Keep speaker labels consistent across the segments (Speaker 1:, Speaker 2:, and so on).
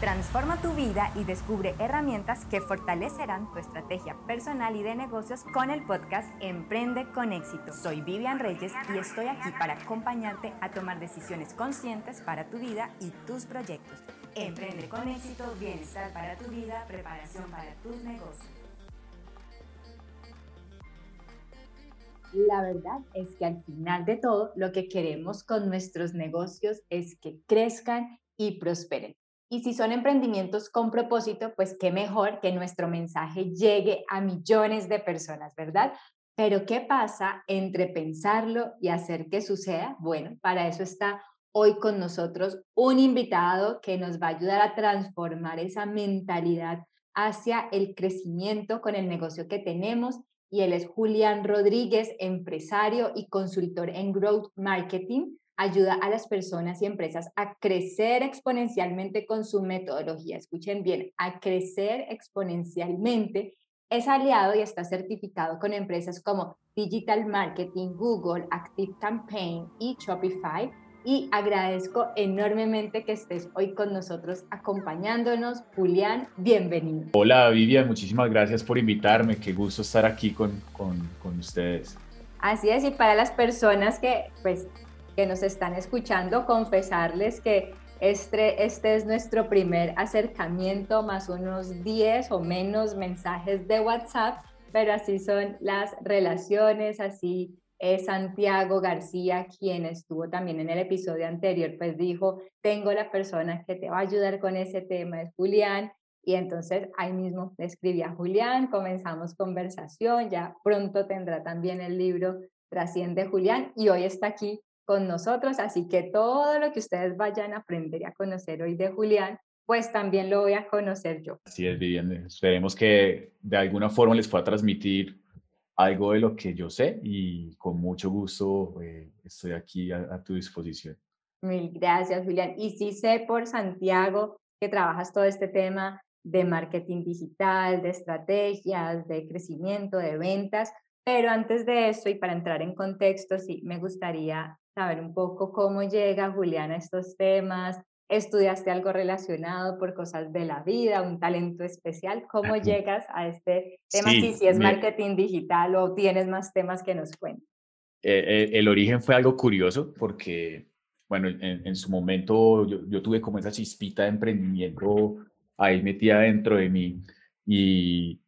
Speaker 1: Transforma tu vida y descubre herramientas que fortalecerán tu estrategia personal y de negocios con el podcast Emprende con éxito. Soy Vivian Reyes y estoy aquí para acompañarte a tomar decisiones conscientes para tu vida y tus proyectos. Emprende con éxito, bienestar para tu vida, preparación para tus negocios. La verdad es que al final de todo, lo que queremos con nuestros negocios es que crezcan y prosperen. Y si son emprendimientos con propósito, pues qué mejor que nuestro mensaje llegue a millones de personas, ¿verdad? Pero ¿qué pasa entre pensarlo y hacer que suceda? Bueno, para eso está hoy con nosotros un invitado que nos va a ayudar a transformar esa mentalidad hacia el crecimiento con el negocio que tenemos. Y él es Julián Rodríguez, empresario y consultor en Growth Marketing ayuda a las personas y empresas a crecer exponencialmente con su metodología. Escuchen bien, a crecer exponencialmente. Es aliado y está certificado con empresas como Digital Marketing, Google, Active Campaign y Shopify. Y agradezco enormemente que estés hoy con nosotros acompañándonos. Julián, bienvenido.
Speaker 2: Hola Vivian, muchísimas gracias por invitarme. Qué gusto estar aquí con, con, con ustedes.
Speaker 1: Así es, y para las personas que pues que nos están escuchando, confesarles que este, este es nuestro primer acercamiento, más unos 10 o menos mensajes de WhatsApp, pero así son las relaciones, así es Santiago García, quien estuvo también en el episodio anterior, pues dijo, tengo la persona que te va a ayudar con ese tema, es Julián, y entonces ahí mismo le escribí a Julián, comenzamos conversación, ya pronto tendrá también el libro Trasciende Julián, y hoy está aquí con nosotros, así que todo lo que ustedes vayan a aprender y a conocer hoy de Julián, pues también lo voy a conocer yo.
Speaker 2: Así es, Vivian. Esperemos que de alguna forma les pueda transmitir algo de lo que yo sé y con mucho gusto eh, estoy aquí a, a tu disposición.
Speaker 1: Mil gracias, Julián. Y sí sé por Santiago que trabajas todo este tema de marketing digital, de estrategias, de crecimiento, de ventas, pero antes de eso y para entrar en contexto, sí, me gustaría saber un poco cómo llega Julián a estos temas. ¿Estudiaste algo relacionado por cosas de la vida, un talento especial? ¿Cómo llegas a este tema? Sí, si es marketing digital o tienes más temas que nos cuenten.
Speaker 2: Eh, eh, el origen fue algo curioso porque, bueno, en, su momento yo, yo, tuve como esa chispita de emprendimiento ahí metida dentro de mí y,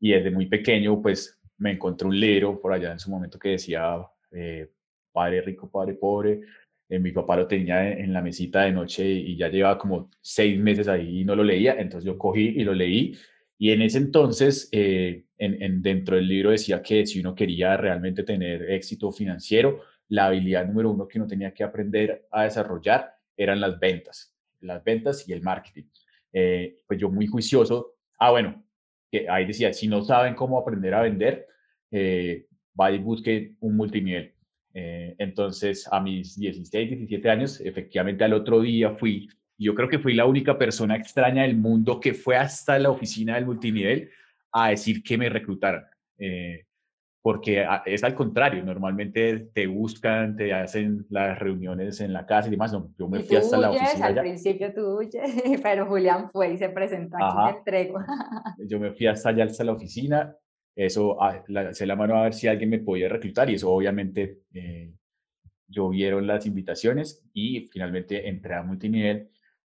Speaker 2: y desde muy pequeño pues me encontré un libro por allá en su momento que decía eh, padre rico, padre pobre. Eh, mi papá lo tenía en la mesita de noche y ya llevaba como seis meses ahí y no lo leía, entonces yo cogí y lo leí. Y en ese entonces, eh, en, dentro del libro decía que si uno quería realmente tener éxito financiero, la habilidad número uno que uno tenía que aprender a desarrollar eran las ventas, las ventas y el marketing. Eh, pues yo muy juicioso, ah, bueno, que ahí decía, si no saben cómo aprender a vender, eh, vaya y busque un multinivel. Eh, entonces, a mis 16, 17 años, efectivamente al otro día fui, yo creo que fui la única persona extraña del mundo que fue hasta la oficina del multinivel a decir que me reclutaran. Eh, porque es al contrario, normalmente te buscan, te hacen las reuniones en la casa y demás. No, yo me fui hasta la oficina.
Speaker 1: Al principio tú huyes, pero Julián fue y se presentó aquí entrego.
Speaker 2: yo me fui hasta allá, hasta la oficina eso, ah, se la mano a ver si alguien me podía reclutar y eso obviamente eh, llovieron las invitaciones y finalmente entré a multinivel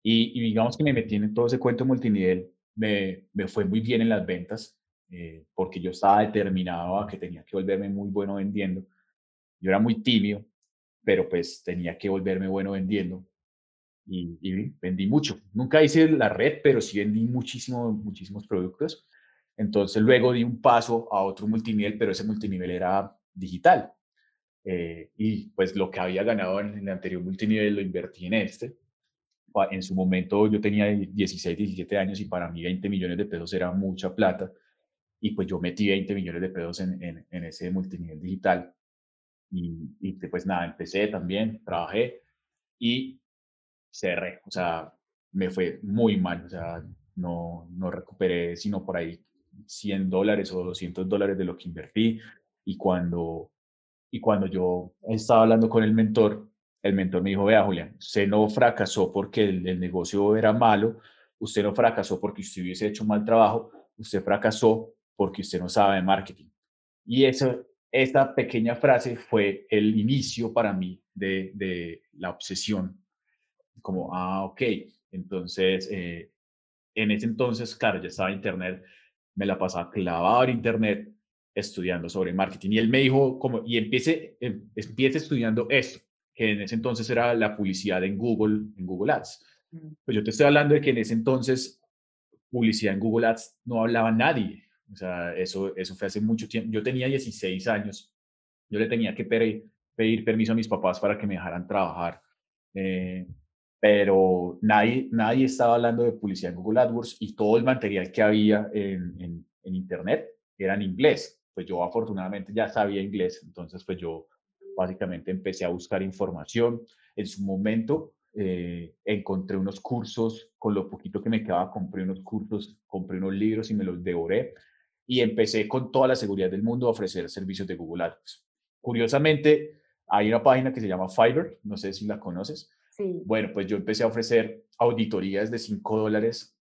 Speaker 2: y, digamos que me metí en todo ese cuento multinivel, me, me fue muy bien en las ventas eh, porque yo estaba determinado a que tenía que volverme muy bueno vendiendo. Yo era muy tímido, pero pues tenía que volverme bueno vendiendo y, y vendí mucho. Nunca hice la red, pero sí vendí muchísimo, muchísimos productos entonces luego di un paso a otro multinivel, pero ese multinivel era digital. Eh, y pues lo que había ganado en el anterior multinivel lo invertí en este. En su momento yo tenía 16, 17 años y para mí 20 millones de pesos era mucha plata. Y pues yo metí 20 millones de pesos en, en, ese multinivel digital. Y, y, pues nada, empecé también, trabajé y cerré. O sea, me fue muy mal. O sea, no, no recuperé sino por ahí 100 dólares o 200 dólares de lo que invertí. Y cuando, y cuando yo estaba hablando con el mentor, el mentor me dijo, vea Julián, usted no fracasó porque el, negocio era malo, usted no fracasó porque usted hubiese hecho un mal trabajo, usted fracasó porque usted no sabe de marketing. Y eso, esta pequeña frase fue el inicio para mí de, de la obsesión. Como, ah, ok, entonces, eh, en ese entonces, claro, ya estaba Internet, me la pasaba clavado en Internet estudiando sobre marketing. Y él me dijo, como, y empiece, em, empiece estudiando esto, que en ese entonces era la publicidad en Google, en Google Ads. Mm. Pues yo te estoy hablando de que en ese entonces publicidad en Google Ads no hablaba nadie. O sea, eso, eso fue hace mucho tiempo. Yo tenía 16 años. Yo le tenía que pedir, pedir permiso a mis papás para que me dejaran trabajar. Eh, pero nadie, nadie estaba hablando de publicidad en Google AdWords y todo el material que había en, en, en Internet era en inglés. Pues yo afortunadamente ya sabía inglés, entonces pues yo básicamente empecé a buscar información. En su momento eh, encontré unos cursos, con lo poquito que me quedaba, compré unos cursos, compré unos libros y me los devoré. Y empecé con toda la seguridad del mundo a ofrecer servicios de Google Ads. Curiosamente, hay una página que se llama Fiverr, no sé si la conoces.
Speaker 1: Sí.
Speaker 2: Bueno, pues yo empecé a ofrecer auditorías de 5 dólares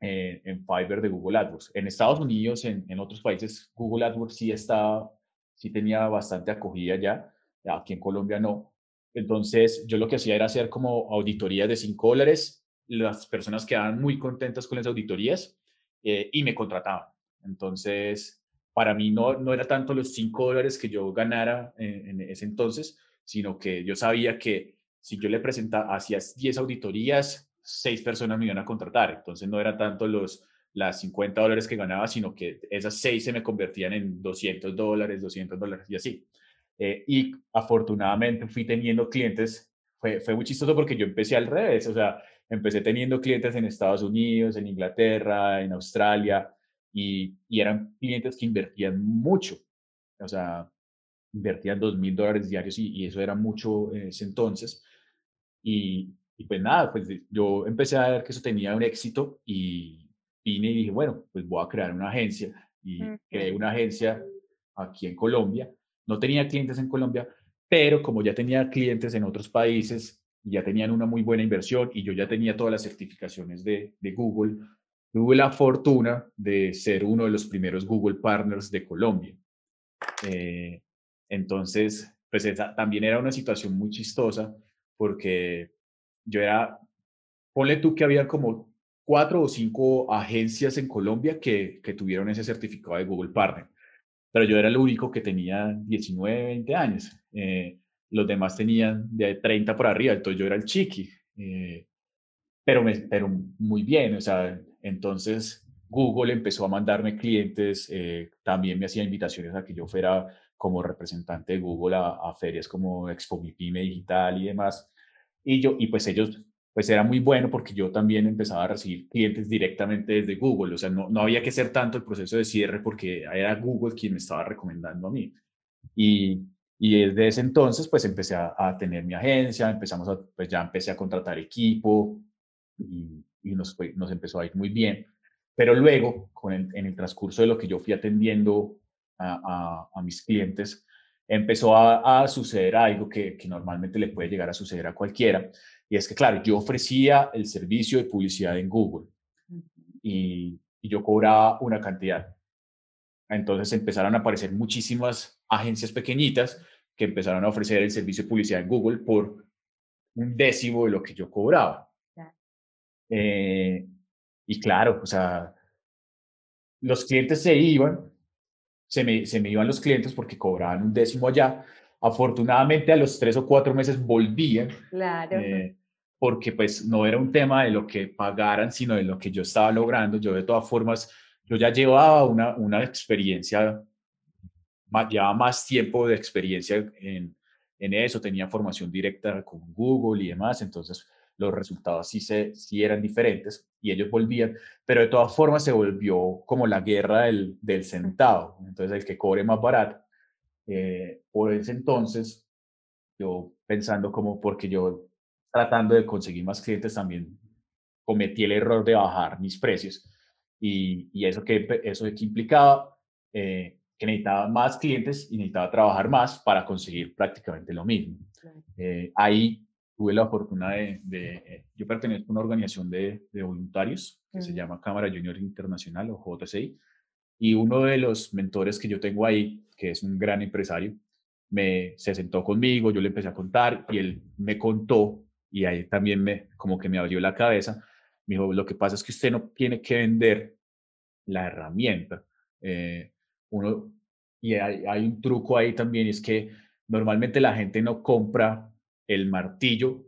Speaker 2: en, en Fiverr de Google AdWords. En Estados Unidos, en, en otros países, Google AdWords sí estaba, sí tenía bastante acogida ya, aquí en Colombia no. Entonces, yo lo que hacía era hacer como auditorías de 5 dólares, las personas quedaban muy contentas con las auditorías eh, y me contrataban. Entonces, para mí no, no era tanto los 5 dólares que yo ganara en, en, ese entonces, sino que yo sabía que si yo le presentaba, hacía 10 auditorías, seis personas me iban a contratar. Entonces no era tanto los las 50 dólares que ganaba, sino que esas seis se me convertían en 200 dólares, 200 dólares y así. Eh, y afortunadamente fui teniendo clientes, fue, fue muy chistoso porque yo empecé al revés, o sea, empecé teniendo clientes en Estados Unidos, en Inglaterra, en Australia, y, y eran clientes que invertían mucho, o sea, invertían 2 mil dólares diarios y, y, eso era mucho en ese entonces. Y, y pues nada, pues yo empecé a ver que eso tenía un éxito y vine y dije, bueno, pues voy a crear una agencia. Y creé una agencia aquí en Colombia. No tenía clientes en Colombia, pero como ya tenía clientes en otros países y ya tenían una muy buena inversión y yo ya tenía todas las certificaciones de, de Google, tuve la fortuna de ser uno de los primeros Google Partners de Colombia. Eh, entonces, pues esa también era una situación muy chistosa porque yo era, ponle tú que había como cuatro o cinco agencias en Colombia que, que tuvieron ese certificado de Google Partner, pero yo era el único que tenía 19, 20 años. Eh, los demás tenían de 30 por arriba, entonces yo era el chiqui. Eh, pero, me, pero muy bien, o sea, entonces Google empezó a mandarme clientes, eh, también me hacía invitaciones a que yo fuera como representante de Google a, a ferias como Expo Mi Pyme Digital y demás. Y, yo, y pues ellos, pues era muy bueno porque yo también empezaba a recibir clientes directamente desde Google, o sea, no, no había que hacer tanto el proceso de cierre porque era Google quien me estaba recomendando a mí. Y, y desde ese entonces, pues empecé a, a, tener mi agencia, empezamos a, pues ya empecé a contratar equipo y, y nos, nos empezó a ir muy bien. Pero luego, con el, en el transcurso de lo que yo fui atendiendo a, a, a mis clientes, empezó a, suceder algo que, normalmente le puede llegar a suceder a cualquiera. Y es que, claro, yo ofrecía el servicio de publicidad en Google y, yo cobraba una cantidad. Entonces empezaron a aparecer muchísimas agencias pequeñitas que empezaron a ofrecer el servicio de publicidad en Google por un décimo de lo que yo cobraba. Eh, y claro, o sea, los clientes se iban se me, se me iban los clientes porque cobraban un décimo allá. Afortunadamente a los tres o cuatro meses volvían.
Speaker 1: Claro.
Speaker 2: Eh, porque pues no era un tema de lo que pagaran, sino de lo que yo estaba logrando. Yo de todas formas, yo ya llevaba una, una experiencia, llevaba más tiempo de experiencia en, en eso, tenía formación directa con Google y demás, entonces los resultados sí, se, sí eran diferentes y ellos volvían, pero de todas formas se volvió como la guerra del, del centavo. Entonces, el que cobre más barato. Eh, por ese entonces, yo pensando como porque yo tratando de conseguir más clientes también cometí el error de bajar mis precios y, y eso, que, eso que implicaba eh, que necesitaba más clientes y necesitaba trabajar más para conseguir prácticamente lo mismo. Eh, ahí tuve la fortuna de, de yo pertenezco a una organización de, de voluntarios que se llama Cámara Junior Internacional o JCI, y uno de los mentores que yo tengo ahí, que es un gran empresario, me, se sentó conmigo, yo le empecé a contar y él me contó y ahí también me, como que me abrió la cabeza. Me dijo, lo que pasa es que usted no tiene que vender la herramienta. Eh, uno, y hay, hay, un truco ahí también, es que normalmente la gente no compra el martillo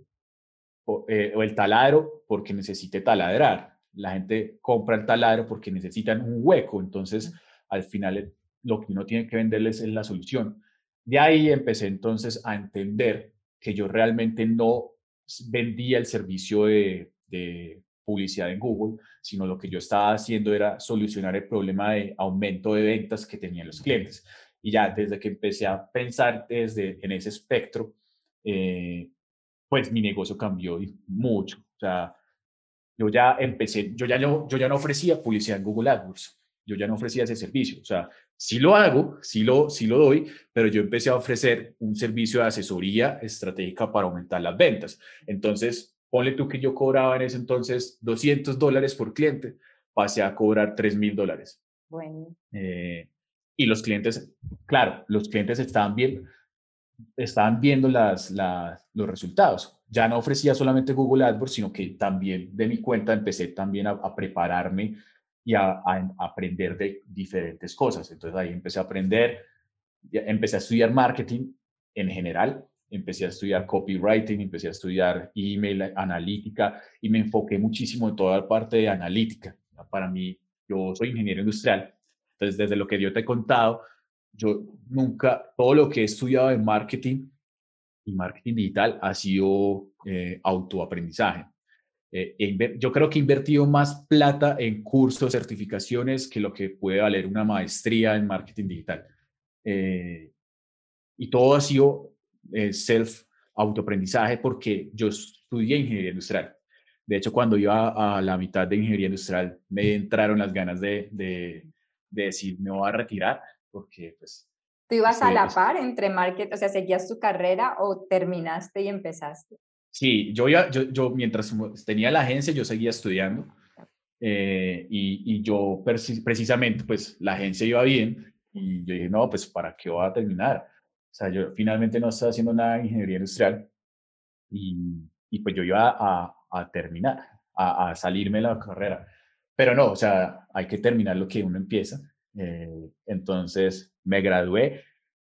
Speaker 2: o, eh, o el taladro porque necesite taladrar. La gente compra el taladro porque necesitan un hueco. Entonces, al final, lo que uno tiene que venderles es la solución. De ahí empecé entonces a entender que yo realmente no vendía el servicio de, publicidad en Google, sino lo que yo estaba haciendo era solucionar el problema de aumento de ventas que tenían los clientes. Y ya desde que empecé a pensar desde en ese espectro, eh, pues mi negocio cambió mucho. O sea, yo ya empecé, yo ya no, yo ya no ofrecía publicidad en Google AdWords, yo ya no ofrecía ese servicio. O sea, sí lo hago, sí lo, sí lo doy, pero yo empecé a ofrecer un servicio de asesoría estratégica para aumentar las ventas. Entonces, ponle tú que yo cobraba en ese entonces 200 dólares por cliente, pasé a cobrar 3 mil dólares.
Speaker 1: Bueno.
Speaker 2: Eh, y los clientes, claro, los clientes estaban bien, estaban viendo las, los resultados. Ya no ofrecía solamente Google AdWords, sino que también de mi cuenta empecé también a, a prepararme y a, aprender de diferentes cosas. Entonces ahí empecé a aprender, empecé a estudiar marketing en general, empecé a estudiar copywriting, empecé a estudiar email, analítica y me enfoqué muchísimo en toda la parte de analítica. Para mí, yo soy ingeniero industrial, entonces desde lo que yo te he contado, yo nunca, todo lo que he estudiado en marketing y marketing digital ha sido eh, autoaprendizaje. Eh, yo creo que he invertido más plata en cursos, certificaciones, que lo que puede valer una maestría en marketing digital. Eh, y todo ha sido eh, self autoaprendizaje porque yo estudié ingeniería industrial. De hecho, cuando iba a la mitad de ingeniería industrial, me entraron las ganas de, de, decir, me voy a retirar porque pues...
Speaker 1: ¿Tú ibas a la par entre marketing, o sea, seguías tu carrera o terminaste y empezaste?
Speaker 2: Sí, yo, ya, yo, yo mientras tenía la agencia, yo seguía estudiando eh, y, y, yo precisamente, pues la agencia iba bien y yo dije, no, pues ¿para qué voy a terminar? O sea, yo finalmente no estaba haciendo nada de ingeniería industrial y, y pues yo iba a, a terminar, a, a, salirme de la carrera. Pero no, o sea, hay que terminar lo que uno empieza. Eh, entonces me gradué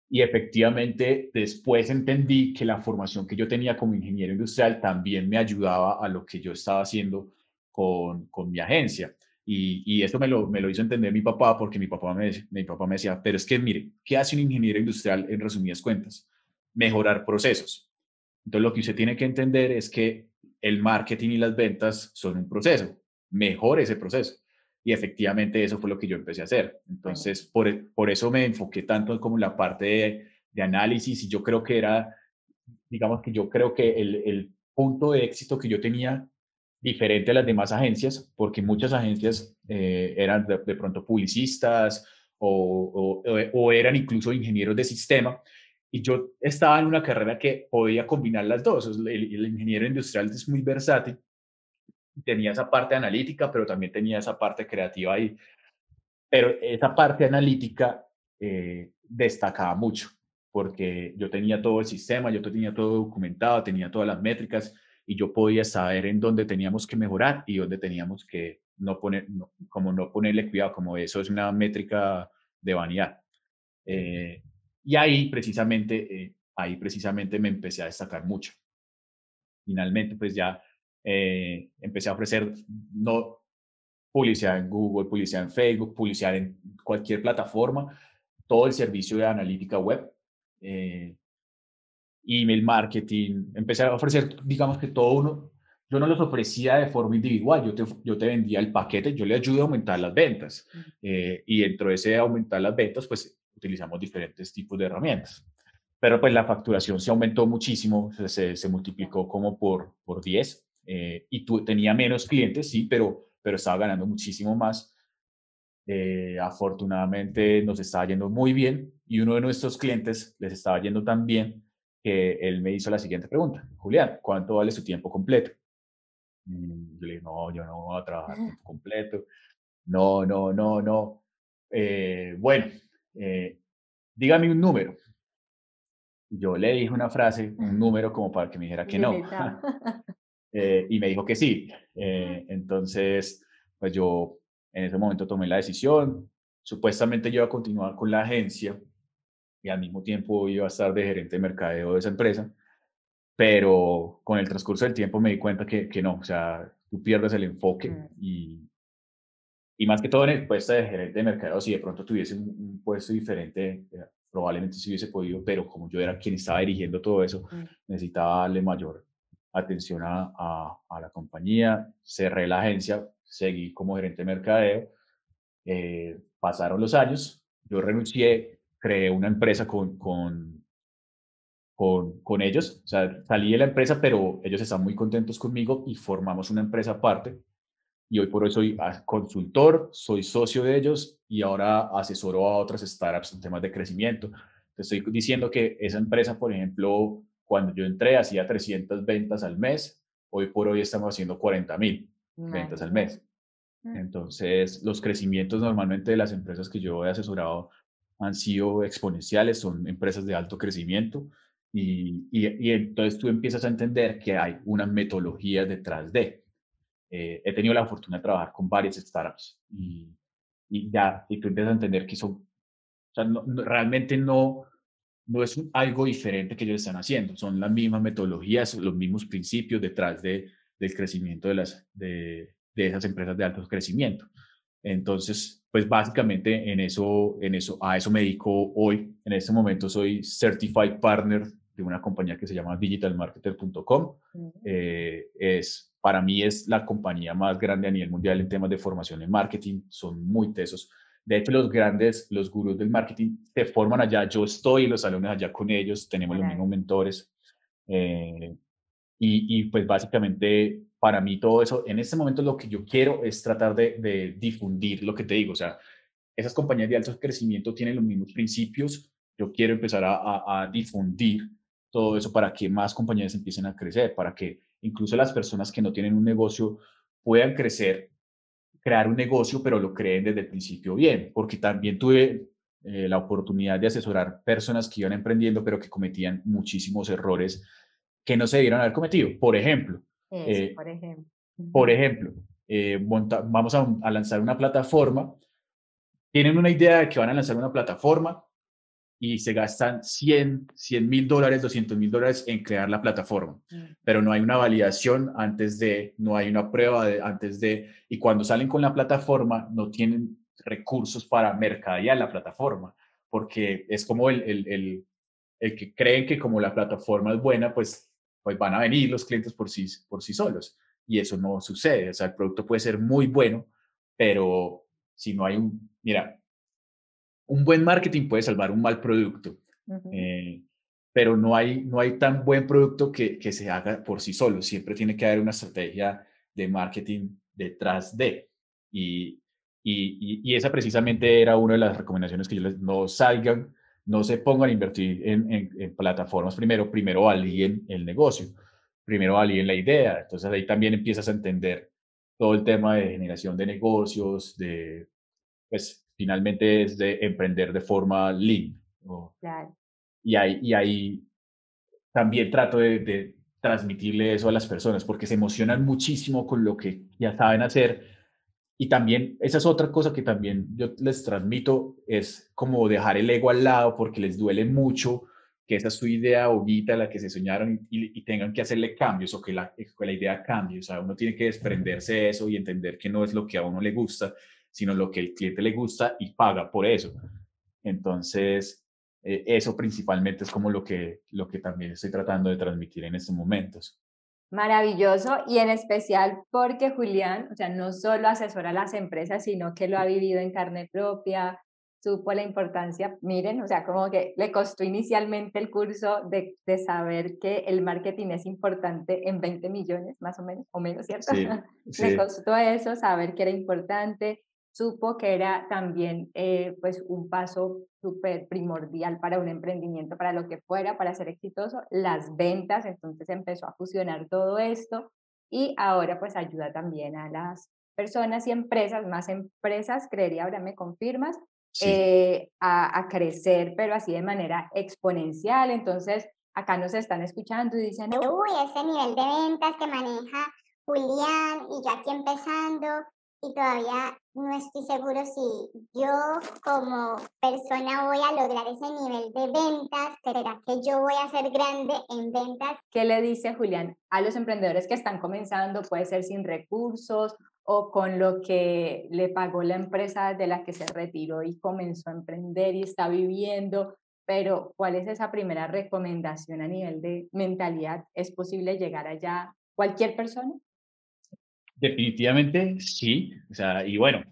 Speaker 2: y efectivamente después entendí que la formación que yo tenía como ingeniero industrial también me ayudaba a lo que yo estaba haciendo con, con mi agencia. Y, y esto me lo, me lo hizo entender mi papá porque mi papá me, mi papá me decía, pero es que mire, ¿qué hace un ingeniero industrial en resumidas cuentas? Mejorar procesos. Entonces lo que usted tiene que entender es que el marketing y las ventas son un proceso. Mejore ese proceso. Y efectivamente eso fue lo que yo empecé a hacer. Entonces, por, e, por eso me enfoqué tanto como la parte de, de, análisis y yo creo que era, digamos que yo creo que el, el punto de éxito que yo tenía diferente a las demás agencias, porque muchas agencias eh, eran de, pronto publicistas o, o, o, eran incluso ingenieros de sistema, y yo estaba en una carrera que podía combinar las dos. El, el ingeniero industrial es muy versátil tenía esa parte analítica, pero también tenía esa parte creativa ahí. Pero esa parte analítica eh, destacaba mucho, porque yo tenía todo el sistema, yo tenía todo documentado, tenía todas las métricas y yo podía saber en dónde teníamos que mejorar y dónde teníamos que no poner, como no ponerle cuidado, como eso es una métrica de vanidad. Eh, y ahí precisamente, eh, ahí precisamente me empecé a destacar mucho. Finalmente, pues ya eh, empecé a ofrecer no publicidad en Google, publicidad en Facebook, publicidad en cualquier plataforma, todo el servicio de analítica web, eh, email marketing, empecé a ofrecer, digamos que todo uno, yo no los ofrecía de forma individual, yo te, yo te vendía el paquete, yo le ayudo a aumentar las ventas eh, y dentro de ese aumentar las ventas, pues utilizamos diferentes tipos de herramientas. Pero pues la facturación se aumentó muchísimo, se, se multiplicó como por, por 10 eh, y tú, tenía menos clientes, sí, pero, pero estaba ganando muchísimo más. Eh, afortunadamente nos estaba yendo muy bien y uno de nuestros clientes les estaba yendo tan bien que él me hizo la siguiente pregunta. Julián, ¿cuánto vale su tiempo completo? Mm, yo le dije, no, yo no voy a trabajar tiempo completo. No, no, no, no. Eh, bueno, eh, dígame un número. Yo le dije una frase, un número como para que me dijera que no. Eh, y me dijo que sí. entonces, pues yo en ese momento tomé la decisión. Supuestamente yo iba a continuar con la agencia y al mismo tiempo iba a estar de gerente de mercadeo de esa empresa, pero con el transcurso del tiempo me di cuenta que, que no, o sea, tú pierdes el enfoque mm. y, y más que todo en el puesto de gerente de mercadeo, si de pronto tuviese un, puesto diferente, eh, probablemente sí hubiese podido, pero como yo era quien estaba dirigiendo todo eso, mm. necesitaba darle mayor atención a, a, la compañía, cerré la agencia, seguí como gerente de mercadeo, eh, pasaron los años, yo renuncié, creé una empresa con, con, con, con, ellos, o sea, salí de la empresa, pero ellos están muy contentos conmigo y formamos una empresa aparte. Y hoy por hoy soy consultor, soy socio de ellos y ahora asesoro a otras startups en temas de crecimiento. Te estoy diciendo que esa empresa, por ejemplo, cuando yo entré hacía 300 ventas al mes, hoy por hoy estamos haciendo 40 mil ventas al mes. Mm. Entonces, los crecimientos normalmente de las empresas que yo he asesorado han sido exponenciales, son empresas de alto crecimiento y, y, entonces tú empiezas a entender que hay una metodología detrás de. Eh, he tenido la fortuna de trabajar con varias startups y, y ya, y tú empiezas a entender que son, o sea, realmente no, no es algo diferente que ellos están haciendo, son las mismas metodologías, los mismos principios detrás de, del crecimiento de, las, de, de esas empresas de alto crecimiento. Entonces, pues básicamente en eso, en eso, a eso me dedico hoy. En este momento soy Certified Partner de una compañía que se llama digitalmarketer.com. Eh, es, para mí es la compañía más grande a nivel mundial en temas de formación en marketing. Son muy tesos. De hecho, los grandes, los gurús del marketing se forman allá. Yo estoy en los salones allá con ellos. Tenemos los mismos mentores. Eh, y, y, pues básicamente para mí todo eso, en este momento lo que yo quiero es tratar de, difundir lo que te digo, o sea, esas compañías de alto crecimiento tienen los mismos principios, yo quiero empezar a, difundir todo eso para que más compañías empiecen a crecer, para que incluso las personas que no tienen un negocio puedan crecer, crear un negocio, pero lo creen desde el principio bien, porque también tuve eh, la oportunidad de asesorar personas que iban emprendiendo, pero que cometían muchísimos errores que no se debieron haber cometido. Por ejemplo,
Speaker 1: eh, por ejemplo.
Speaker 2: Por ejemplo, eh, vamos a, lanzar una plataforma, tienen una idea de que van a lanzar una plataforma y se gastan 100 mil dólares, 200 mil dólares en crear la plataforma, mm. pero no hay una validación antes de, no hay una prueba antes de, y cuando salen con la plataforma no tienen recursos para mercadear la plataforma, porque es como el, el, el, el que creen que como la plataforma es buena, pues pues van a venir los clientes por sí, por sí solos. Y eso no sucede. O sea, el producto puede ser muy bueno, pero si no hay un, mira, un buen marketing puede salvar un mal producto, eh, pero no hay, no hay tan buen producto que, que se haga por sí solo. Siempre tiene que haber una estrategia de marketing detrás de. Y, y, y, esa precisamente era una de las recomendaciones que yo les no salgan no se pongan a invertir en, plataformas primero, primero validen el negocio, primero validen la idea. Entonces ahí también empiezas a entender todo el tema de generación de negocios, de, pues finalmente es de emprender de forma lean. Y, ahí, y ahí también trato de, de transmitirle eso a las personas porque se emocionan muchísimo con lo que ya saben hacer y también, esa es otra cosa que también yo les transmito, es como dejar el ego al lado porque les duele mucho que esa es su idea bonita, la que se soñaron y, tengan que hacerle cambios o que la, que la idea cambie. O sea, uno tiene que desprenderse de eso y entender que no es lo que a uno le gusta, sino lo que el cliente le gusta y paga por eso. Entonces, eh, eso principalmente es como lo que, lo que también estoy tratando de transmitir en estos momentos.
Speaker 1: Maravilloso y en especial porque Julián, o sea, no solo asesora a las empresas, sino que lo ha vivido en carne propia, supo la importancia, miren, o sea, como que le costó inicialmente el curso de, de saber que el marketing es importante en 20 millones, más o menos, o menos, ¿cierto? le costó eso, saber que era importante, supo que era también eh, pues un paso súper primordial para un emprendimiento, para lo que fuera, para ser exitoso, las ventas, entonces empezó a fusionar todo esto y ahora pues ayuda también a las personas y empresas, más empresas, creería, ahora me confirmas, eh, a, a, crecer, pero así de manera exponencial. Entonces, acá nos están escuchando y dicen,
Speaker 3: uy, ese nivel de ventas que maneja Julián y yo aquí empezando y todavía no estoy seguro si yo como persona voy a lograr ese nivel de ventas, ¿será que yo voy a ser grande en ventas?
Speaker 1: ¿Qué le dice Julián a los emprendedores que están comenzando? Puede ser sin recursos o con lo que le pagó la empresa de la que se retiró y comenzó a emprender y está viviendo, pero ¿cuál es esa primera recomendación a nivel de mentalidad? ¿Es posible llegar allá cualquier persona?
Speaker 2: Definitivamente sí, o sea, y bueno,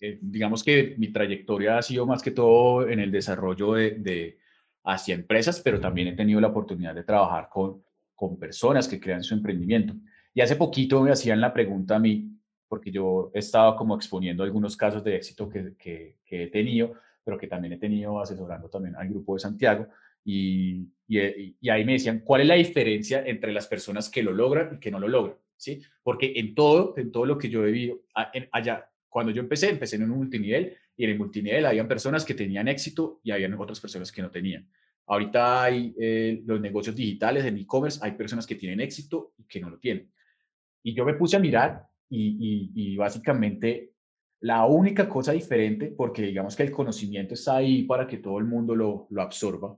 Speaker 2: eh, digamos que mi trayectoria ha sido más que todo en el desarrollo de, hacia empresas, pero también he tenido la oportunidad de trabajar con, con personas que crean su emprendimiento. Y hace poquito me hacían la pregunta a mí, porque yo he estado como exponiendo algunos casos de éxito que, que, he tenido, pero que también he tenido asesorando también al grupo de Santiago. Y, y, ahí me decían, ¿cuál es la diferencia entre las personas que lo logran y que no lo logran? ¿Sí? Porque en todo, en todo lo que yo he vivido, allá, cuando yo empecé, empecé en un multinivel y en el multinivel habían personas que tenían éxito y habían otras personas que no tenían. Ahorita hay eh, los negocios digitales en e-commerce, hay personas que tienen éxito y que no lo tienen. Y yo me puse a mirar y, básicamente la única cosa diferente, porque digamos que el conocimiento está ahí para que todo el mundo lo, lo absorba,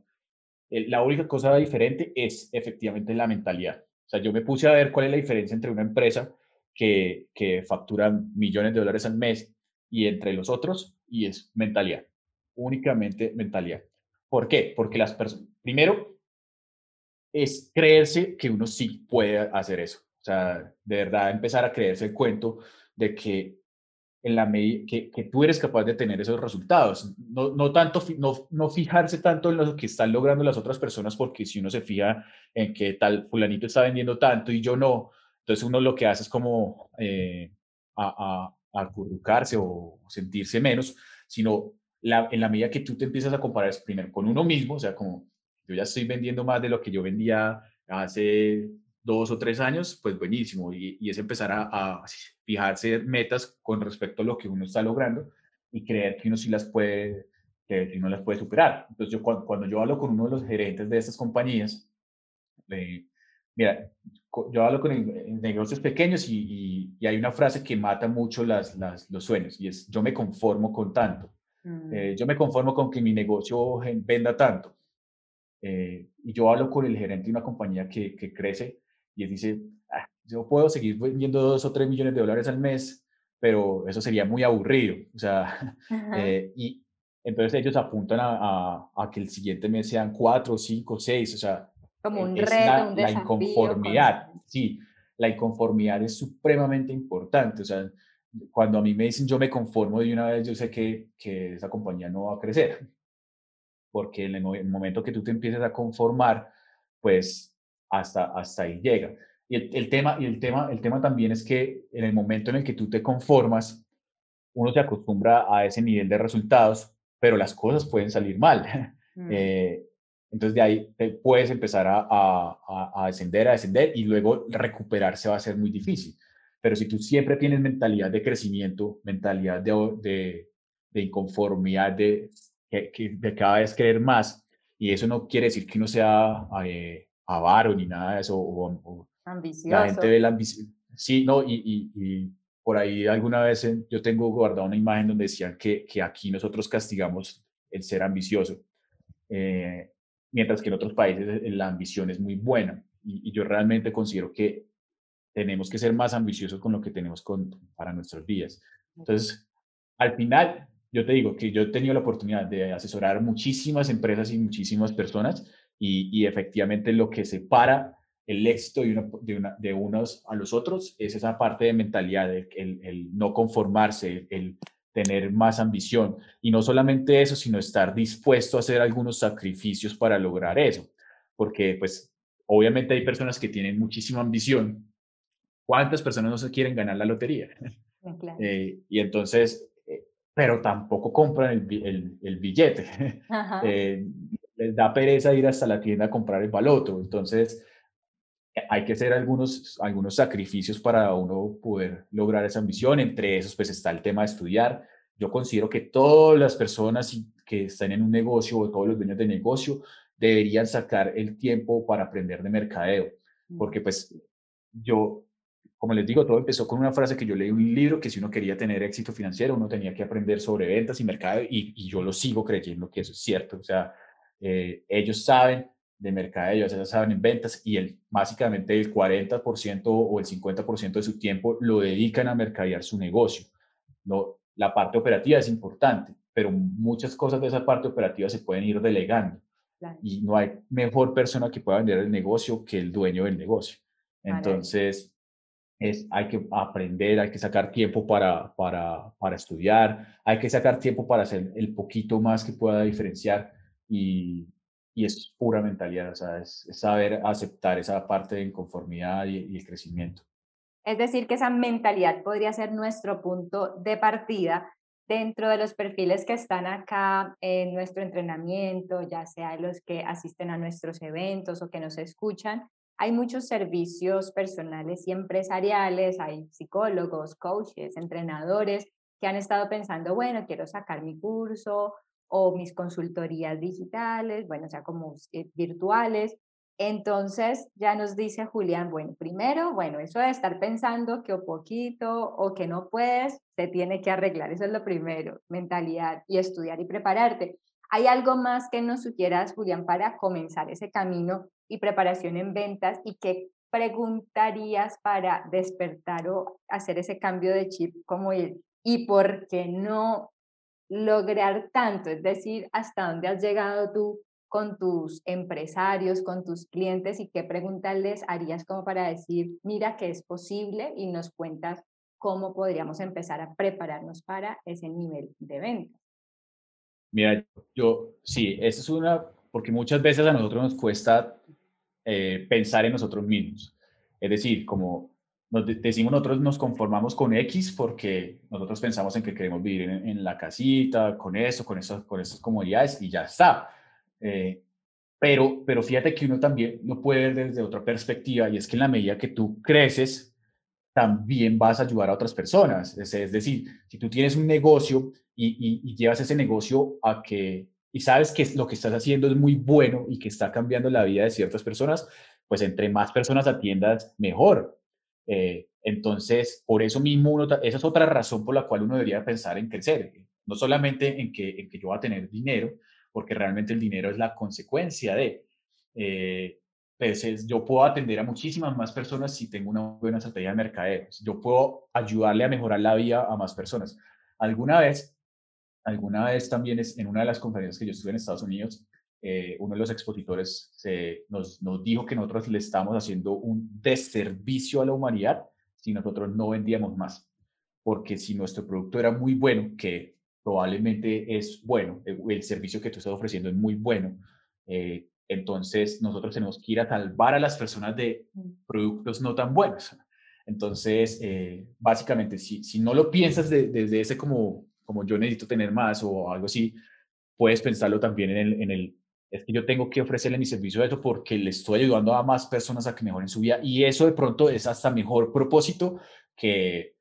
Speaker 2: la única cosa diferente es efectivamente la mentalidad. O sea, yo me puse a ver cuál es la diferencia entre una empresa que, que factura millones de dólares al mes y entre los otros, y es mentalidad, únicamente mentalidad. ¿Por qué? Porque las personas, primero, es creerse que uno sí puede hacer eso. O sea, de verdad empezar a creerse el cuento de que en la medida que, que, tú eres capaz de tener esos resultados. No, no tanto, no, no, fijarse tanto en lo que están logrando las otras personas, porque si uno se fija en que tal fulanito está vendiendo tanto y yo no, entonces uno lo que hace es como eh, a, a, acurrucarse o sentirse menos, sino la, en la medida que tú te empiezas a comparar primero con uno mismo, o sea, como yo ya estoy vendiendo más de lo que yo vendía hace dos o tres años, pues buenísimo. Y, es empezar a, fijarse metas con respecto a lo que uno está logrando y creer que uno sí las puede, que uno las puede superar. Entonces, yo cuando, yo hablo con uno de los gerentes de estas compañías, mira, yo hablo con negocios pequeños y, y, hay una frase que mata mucho las, las, los sueños y es, yo me conformo con tanto. Mm. Eh, yo me conformo con que mi negocio venda tanto. Eh, y yo hablo con el gerente de una compañía que, que crece y él dice, ah, yo puedo seguir vendiendo dos o tres millones de dólares al mes, pero eso sería muy aburrido. O sea, eh, y entonces ellos apuntan a, a, que el siguiente mes sean cuatro, cinco, seis, o sea,
Speaker 1: como un reto, la,
Speaker 2: un la inconformidad, sí, la inconformidad es supremamente importante, o sea, cuando a mí me dicen yo me conformo de una vez, yo sé que, que esa compañía no va a crecer, porque en el momento que tú te empieces a conformar, pues hasta, hasta ahí llega. Y el, tema, y el, tema, el tema también es que en el momento en el que tú te conformas, uno se acostumbra a ese nivel de resultados, pero las cosas pueden salir mal. Mm. Eh, entonces de ahí te puedes empezar a, a, a, descender, a descender y luego recuperarse va a ser muy difícil. Pero si tú siempre tienes mentalidad de crecimiento, mentalidad de, de, de inconformidad, de, de, cada vez querer más, y eso no quiere decir que uno sea eh, avaro ni nada de eso. O,
Speaker 1: Ambicioso.
Speaker 2: La gente ve la ambición. Sí, no, y, y, y, por ahí alguna vez yo tengo guardado una imagen donde decían que, que aquí nosotros castigamos el ser ambicioso, eh, mientras que en otros países eh, la ambición es muy buena. Y, yo realmente considero que tenemos que ser más ambiciosos con lo que tenemos con, para nuestros días. Entonces, al final, yo te digo que yo he tenido la oportunidad de asesorar muchísimas empresas y muchísimas personas y, efectivamente lo que separa el éxito de, de, de, unos a los otros es esa parte de mentalidad, el, el, no conformarse, el tener más ambición. Y no solamente eso, sino estar dispuesto a hacer algunos sacrificios para lograr eso. Porque pues obviamente hay personas que tienen muchísima ambición. ¿Cuántas personas no se quieren ganar la lotería? Eh, y entonces pero tampoco compran el, el, billete. Eh, les da pereza ir hasta la tienda a comprar el baloto. Entonces, hay que hacer algunos, algunos sacrificios para uno poder lograr esa ambición. Entre esos, pues está el tema de estudiar. Yo considero que todas las personas que están en un negocio o todos los dueños de negocio deberían sacar el tiempo para aprender de mercadeo. Mm. Porque pues yo, como les digo, todo empezó con una frase que yo leí en un libro que si uno quería tener éxito financiero, uno tenía que aprender sobre ventas y mercadeo y, y yo lo sigo creyendo que eso es cierto. O sea, eh, ellos saben de mercadeo, ellos saben en ventas y el, básicamente el 40% o el 50% de su tiempo lo dedican a mercadear su negocio. No, la parte operativa es importante, pero muchas cosas de esa parte operativa se pueden ir delegando. Y no hay mejor persona que pueda vender el negocio que el dueño del negocio. Entonces, es, hay que aprender, hay que sacar tiempo para, para, para estudiar, hay que sacar tiempo para hacer el poquito más que pueda diferenciar y, y es pura mentalidad, o sea, es, saber aceptar esa parte de inconformidad y, el crecimiento.
Speaker 1: Es decir, que esa mentalidad podría ser nuestro punto de partida dentro de los perfiles que están acá en nuestro entrenamiento, ya sea los que asisten a nuestros eventos o que nos escuchan. Hay muchos servicios personales y empresariales, hay psicólogos, coaches, entrenadores que han estado pensando, bueno, quiero sacar mi curso o mis consultorías digitales, bueno, sea, como eh, virtuales. Entonces ya nos dice Julián, bueno, primero, bueno, eso de estar pensando que o poquito o que no puedes, te tiene que arreglar, eso es lo primero, mentalidad y estudiar y prepararte. ¿Hay algo más que nos sugieras, Julián, para comenzar ese camino y preparación en ventas y qué preguntarías para despertar o hacer ese cambio de chip como el y por qué no lograr tanto? Es decir, ¿hasta dónde has llegado tú con tus empresarios, con tus clientes y qué preguntas les harías como para decir, mira que es posible y nos cuentas cómo podríamos empezar a prepararnos para ese nivel de venta?
Speaker 2: Mira, yo sí, esa es una, porque muchas veces a nosotros nos cuesta eh, pensar en nosotros mismos. Es decir, como nos decimos nosotros nos conformamos con X porque nosotros pensamos en que queremos vivir en, la casita, con eso, con, eso, con esas comodidades y ya está. Eh, pero, pero fíjate que uno también lo puede ver desde otra perspectiva y es que en la medida que tú creces, también vas a ayudar a otras personas. Es, es decir, si tú tienes un negocio y, y, llevas ese negocio a que, y sabes que lo que estás haciendo es muy bueno y que está cambiando la vida de ciertas personas, pues entre más personas atiendas, mejor eh, entonces, por eso mismo, uno, esa es otra razón por la cual uno debería pensar en crecer. No solamente en que, en que yo voy a tener dinero, porque realmente el dinero es la consecuencia de. Eh, pues yo puedo atender a muchísimas más personas si tengo una buena estrategia de mercadeo. Yo puedo ayudarle a mejorar la vida a más personas. Alguna vez, alguna vez también es en una de las conferencias que yo estuve en Estados Unidos, eh, uno de los expositores se, nos, nos, dijo que nosotros le estamos haciendo un deservicio a la humanidad si nosotros no vendíamos más. Porque si nuestro producto era muy bueno, que probablemente es bueno, eh, el, servicio que tú estás ofreciendo es muy bueno, eh, entonces nosotros tenemos que ir a salvar a las personas de mm. productos no tan buenos. Entonces, básicamente, si, si no lo piensas desde ese como, como yo necesito tener más o algo así, puedes pensarlo también en el, en el es que yo tengo que ofrecerle mi servicio a eso porque le estoy ayudando a más personas a que mejoren su vida y eso de pronto es hasta mejor propósito que,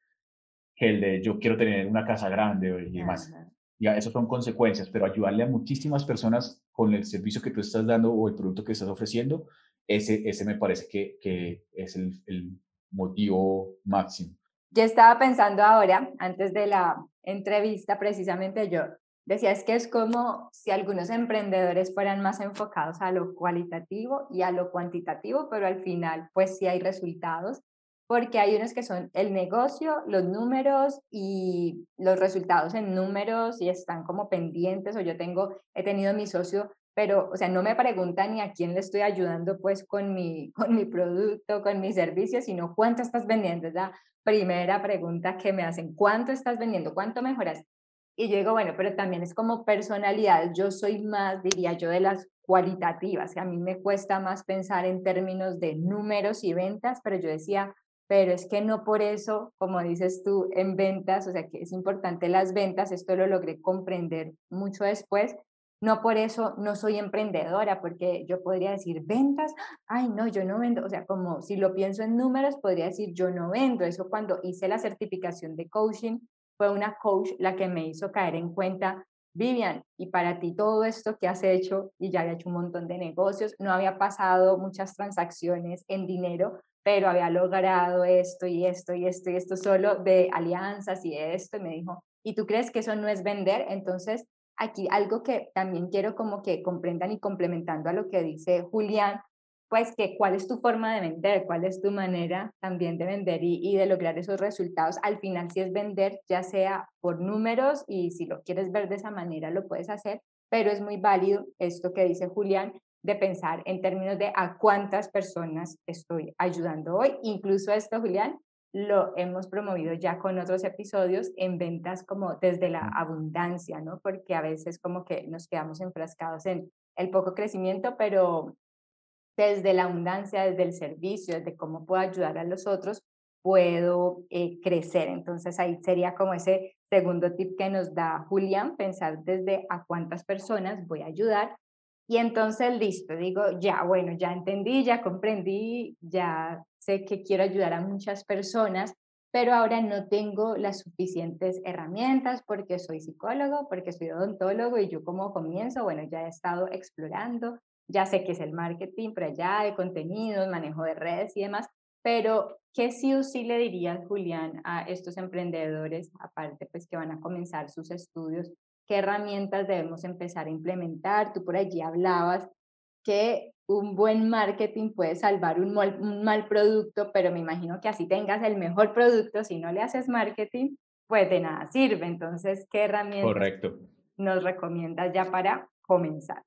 Speaker 2: que el de yo quiero tener una casa grande y demás. Ya, eso son consecuencias, pero ayudarle a muchísimas personas con el servicio que tú estás dando o el producto que estás ofreciendo, ese, ese me parece que, que es el, el motivo máximo.
Speaker 1: Yo estaba pensando ahora, antes de la entrevista, precisamente yo, Decía, es que es como si algunos emprendedores fueran más enfocados a lo cualitativo y a lo cuantitativo, pero al final, pues sí hay resultados, porque hay unos que son el negocio, los números y los resultados en números y están como pendientes, o yo tengo, he tenido mi socio, pero, o sea, no me pregunta ni a quién le estoy ayudando pues con mi, con mi producto, con mi servicio, sino cuánto estás vendiendo. Es la primera pregunta que me hacen, ¿cuánto estás vendiendo? ¿Cuánto mejoras? Y yo digo, bueno, pero también es como personalidad. Yo soy más, diría yo, de las cualitativas. A mí me cuesta más pensar en términos de números y ventas, pero yo decía, pero es que no por eso, como dices tú, en ventas, o sea, que es importante las ventas, esto lo logré comprender mucho después, no por eso no soy emprendedora, porque yo podría decir ventas, ay no, yo no vendo, o sea, como si lo pienso en números, podría decir yo no vendo. Eso cuando hice la certificación de coaching, fue una coach la que me hizo caer en cuenta, Vivian, y para ti todo esto que has hecho, y ya había hecho un montón de negocios, no había pasado muchas transacciones en dinero, pero había logrado esto y esto y esto y esto solo de alianzas y esto, y me dijo, ¿y tú crees que eso no es vender? Entonces, aquí algo que también quiero como que comprendan y complementando a lo que dice Julián, pues que cuál es tu forma de vender, cuál es tu manera también de vender y, de lograr esos resultados. Al final, si es vender, ya sea por números y si lo quieres ver de esa manera, lo puedes hacer, pero es muy válido esto que dice Julián de pensar en términos de a cuántas personas estoy ayudando hoy. Incluso esto, Julián, lo hemos promovido ya con otros episodios en ventas como desde la abundancia, ¿no? Porque a veces como que nos quedamos enfrascados en el poco crecimiento, pero desde la abundancia, desde el servicio, desde cómo puedo ayudar a los otros, puedo eh, crecer. Entonces ahí sería como ese segundo tip que nos da Julián, pensar desde a cuántas personas voy a ayudar. Y entonces listo, digo, ya, bueno, ya entendí, ya comprendí, ya sé que quiero ayudar a muchas personas, pero ahora no tengo las suficientes herramientas porque soy psicólogo, porque soy odontólogo y yo como comienzo, bueno, ya he estado explorando, ya sé que es el marketing, pero ya de contenidos, manejo de redes y demás, pero ¿qué sí o sí le dirías, Julián, a estos emprendedores, aparte pues que van a comenzar sus estudios, qué herramientas debemos empezar a implementar? Tú por allí hablabas que un buen marketing puede salvar un mal, producto, pero me imagino que así tengas el mejor producto, si no le haces marketing, pues de nada sirve. Entonces, ¿qué herramientas nos recomiendas ya para comenzar?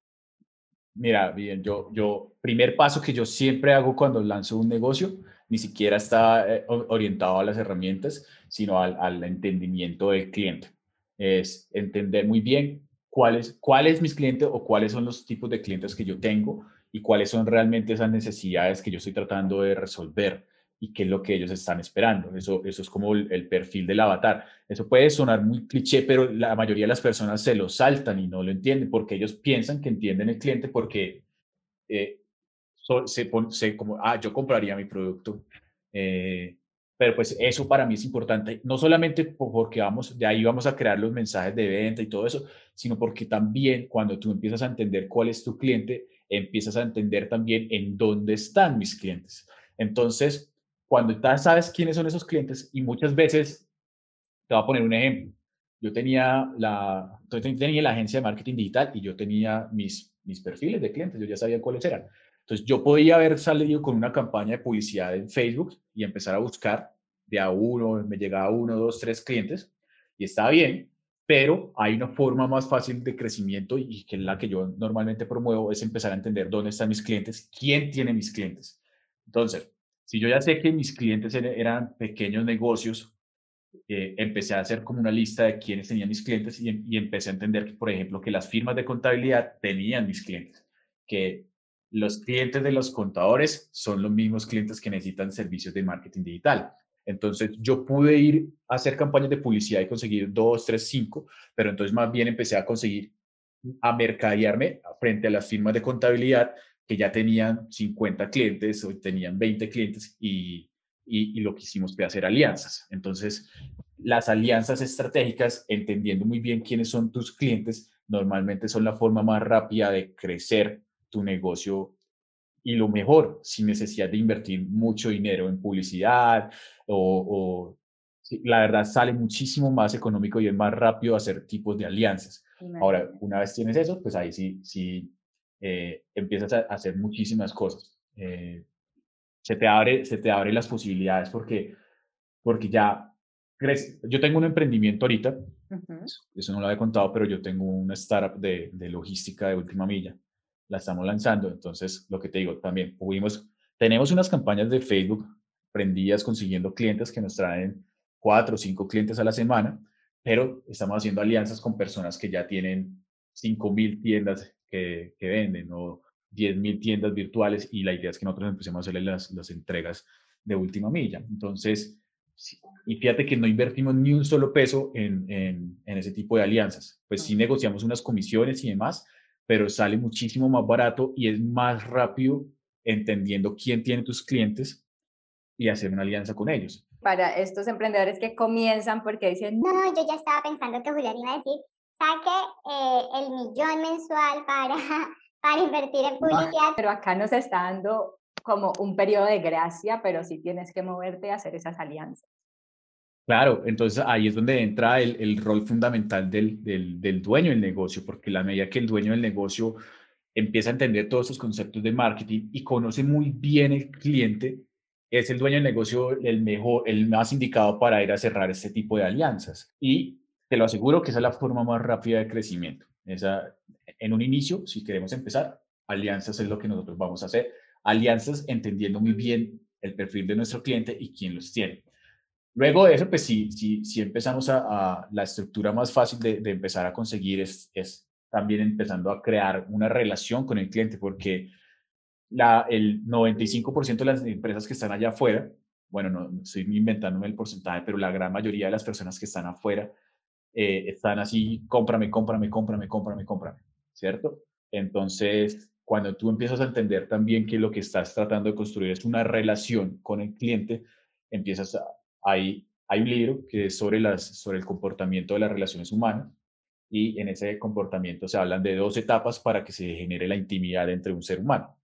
Speaker 2: Mira, bien, yo, yo, primer paso que yo siempre hago cuando lanzo un negocio, ni siquiera está eh, orientado a las herramientas, sino al, al entendimiento del cliente. Es entender muy bien cuáles, cuáles mis clientes o cuáles son los tipos de clientes que yo tengo y cuáles son realmente esas necesidades que yo estoy tratando de resolver y qué es lo que ellos están esperando. Eso, eso es como el, perfil del avatar. Eso puede sonar muy cliché, pero la mayoría de las personas se lo saltan y no lo entienden porque ellos piensan que entienden el cliente porque eh, se, se, como, ah, yo compraría mi producto. Eh, pero pues eso para mí es importante, no solamente porque vamos, de ahí vamos a crear los mensajes de venta y todo eso, sino porque también cuando tú empiezas a entender cuál es tu cliente, empiezas a entender también en dónde están mis clientes. Entonces, cuando ya sabes quiénes son esos clientes, y muchas veces, te voy a poner un ejemplo, yo tenía la, tenía la agencia de marketing digital y yo tenía mis, mis perfiles de clientes, yo ya sabía cuáles eran. Entonces, yo podía haber salido con una campaña de publicidad en Facebook y empezar a buscar de a uno, me llegaba uno, dos, tres clientes, y está bien, pero hay una forma más fácil de crecimiento y que es la que yo normalmente promuevo, es empezar a entender dónde están mis clientes, quién tiene mis clientes. Entonces, si yo ya sé que mis clientes eran pequeños negocios, eh, empecé a hacer como una lista de quiénes tenían mis clientes y, y, empecé a entender, que, por ejemplo, que las firmas de contabilidad tenían mis clientes, que los clientes de los contadores son los mismos clientes que necesitan servicios de marketing digital. Entonces yo pude ir a hacer campañas de publicidad y conseguir dos, tres, cinco, pero entonces más bien empecé a conseguir, a mercadearme frente a las firmas de contabilidad que ya tenían 50 clientes o tenían 20 clientes y, y, lo que hicimos fue hacer alianzas. Entonces, las alianzas estratégicas, entendiendo muy bien quiénes son tus clientes, normalmente son la forma más rápida de crecer tu negocio y lo mejor, sin necesidad de invertir mucho dinero en publicidad o, la verdad sale muchísimo más económico y es más rápido hacer tipos de alianzas. Ahora, una vez tienes eso, pues ahí sí, sí eh, empiezas a hacer muchísimas cosas. Eh, se, te abre, se te abren las posibilidades porque, porque ya crees. Yo tengo un emprendimiento ahorita, eso no lo había contado, pero yo tengo una startup de, de logística de última milla la estamos lanzando. Entonces, lo que te digo, también pudimos, tenemos unas campañas de Facebook prendidas consiguiendo clientes que nos traen cuatro o cinco clientes a la semana, pero estamos haciendo alianzas con personas que ya tienen cinco mil tiendas que, que, venden o diez mil tiendas virtuales y la idea es que nosotros empecemos a hacerle las, las entregas de última milla. Entonces, y fíjate que no invertimos ni un solo peso en, en, en ese tipo de alianzas. Pues sí negociamos unas comisiones y demás, pero sale muchísimo más barato y es más rápido entendiendo quién tiene tus clientes y hacer una alianza con ellos.
Speaker 1: Para estos emprendedores que comienzan porque dicen,
Speaker 3: no, yo ya estaba pensando que Julián iba a decir, saque eh, el millón mensual para, para invertir en publicidad.
Speaker 1: Pero acá nos está dando como un periodo de gracia, pero sí tienes que moverte a hacer esas alianzas.
Speaker 2: Claro, entonces ahí es donde entra el, el rol fundamental del, del, del, dueño del negocio, porque la medida que el dueño del negocio empieza a entender todos esos conceptos de marketing y conoce muy bien el cliente, es el dueño del negocio el mejor, el más indicado para ir a cerrar este tipo de alianzas. Y te lo aseguro que esa es la forma más rápida de crecimiento. Esa, en un inicio, si queremos empezar, alianzas es lo que nosotros vamos a hacer. Alianzas entendiendo muy bien el perfil de nuestro cliente y quién los tiene. Luego de eso, pues sí, sí, sí empezamos a, la estructura más fácil de, de empezar a conseguir es, es, también empezando a crear una relación con el cliente, porque la, el 95% de las empresas que están allá afuera, bueno, no, estoy inventándome el porcentaje, pero la gran mayoría de las personas que están afuera eh, están así, cómprame, cómprame, cómprame, cómprame, cómprame, ¿cierto? Entonces, cuando tú empiezas a entender también que lo que estás tratando de construir es una relación con el cliente, empiezas a, hay, hay un libro que es sobre, las, sobre el comportamiento de las relaciones humanas y en ese comportamiento se hablan de dos etapas para que se genere la intimidad entre un ser humano.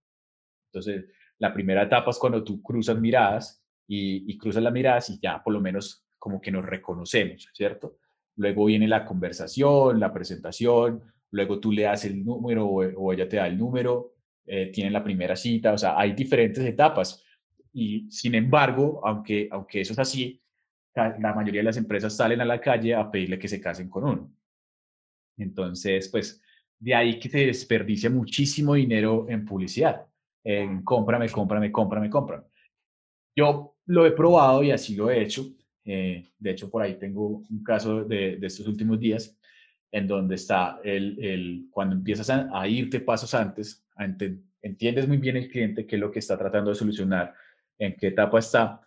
Speaker 2: Entonces, la primera etapa es cuando tú cruzas miradas y, y cruzas las miradas y ya por lo menos como que nos reconocemos, ¿cierto? Luego viene la conversación, la presentación, luego tú le das el número o, ella te da el número, eh, tienen la primera cita, o sea, hay diferentes etapas. Y sin embargo, aunque, aunque eso es así, la mayoría de las empresas salen a la calle a pedirle que se casen con uno. Entonces, pues de ahí que se desperdicia muchísimo dinero en publicidad, en cómprame, cómprame, cómprame, cómprame. Yo lo he probado y así lo he hecho. Eh, de hecho, por ahí tengo un caso de, de estos últimos días en donde está el, el cuando empiezas a, a, irte pasos antes, entiendes muy bien el cliente qué es lo que está tratando de solucionar, en qué etapa está,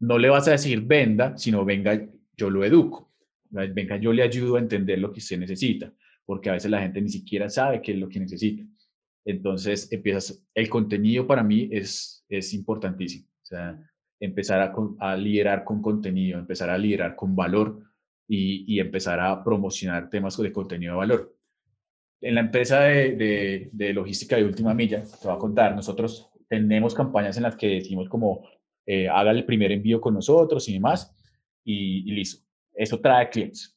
Speaker 2: no le vas a decir venda, sino venga, yo lo educo, venga, yo le ayudo a entender lo que usted necesita, porque a veces la gente ni siquiera sabe qué es lo que necesita. Entonces, empiezas, el contenido para mí es, es importantísimo, o sea, empezar a, liderar con contenido, empezar a liderar con valor y, y, empezar a promocionar temas de contenido de valor. En la empresa de, logística de última milla, te voy a contar, nosotros tenemos campañas en las que decimos como eh, haga el primer envío con nosotros y demás, y, listo. Eso trae clientes.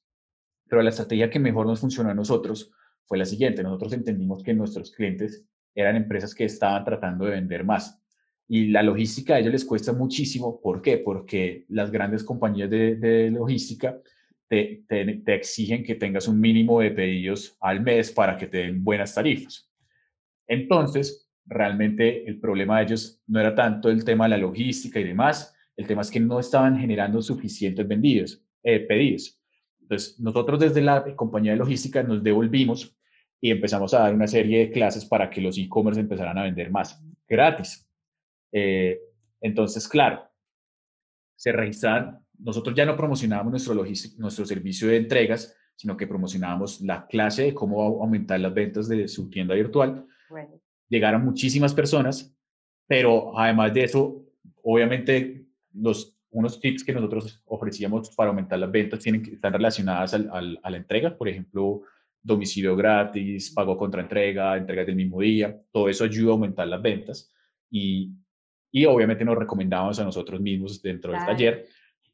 Speaker 2: Pero la estrategia que mejor nos funcionó a nosotros fue la siguiente. Nosotros entendimos que nuestros clientes eran empresas que estaban tratando de vender más. Y la logística a ellos les cuesta muchísimo. ¿Por qué? Porque las grandes compañías de, logística te, exigen que tengas un mínimo de pedidos al mes para que te den buenas tarifas. Entonces, realmente el problema de ellos no era tanto el tema de la logística y demás, el tema es que no estaban generando suficientes vendidos, eh, pedidos. Entonces, nosotros desde la compañía de logística nos devolvimos y empezamos a dar una serie de clases para que los e-commerce empezaran a vender más gratis. Eh, entonces, claro, se registraban, nosotros ya no promocionábamos nuestro, nuestro servicio de entregas, sino que promocionábamos la clase de cómo aumentar las ventas de su tienda virtual. Bueno. Llegaron muchísimas personas, pero además de eso, obviamente los, unos tips que nosotros ofrecíamos para aumentar las ventas tienen que estar relacionadas al, a la entrega, por ejemplo, domicilio gratis, pago contra entrega, entregas del mismo día, todo eso ayuda a aumentar las ventas. Y, y obviamente nos recomendamos a nosotros mismos dentro del taller,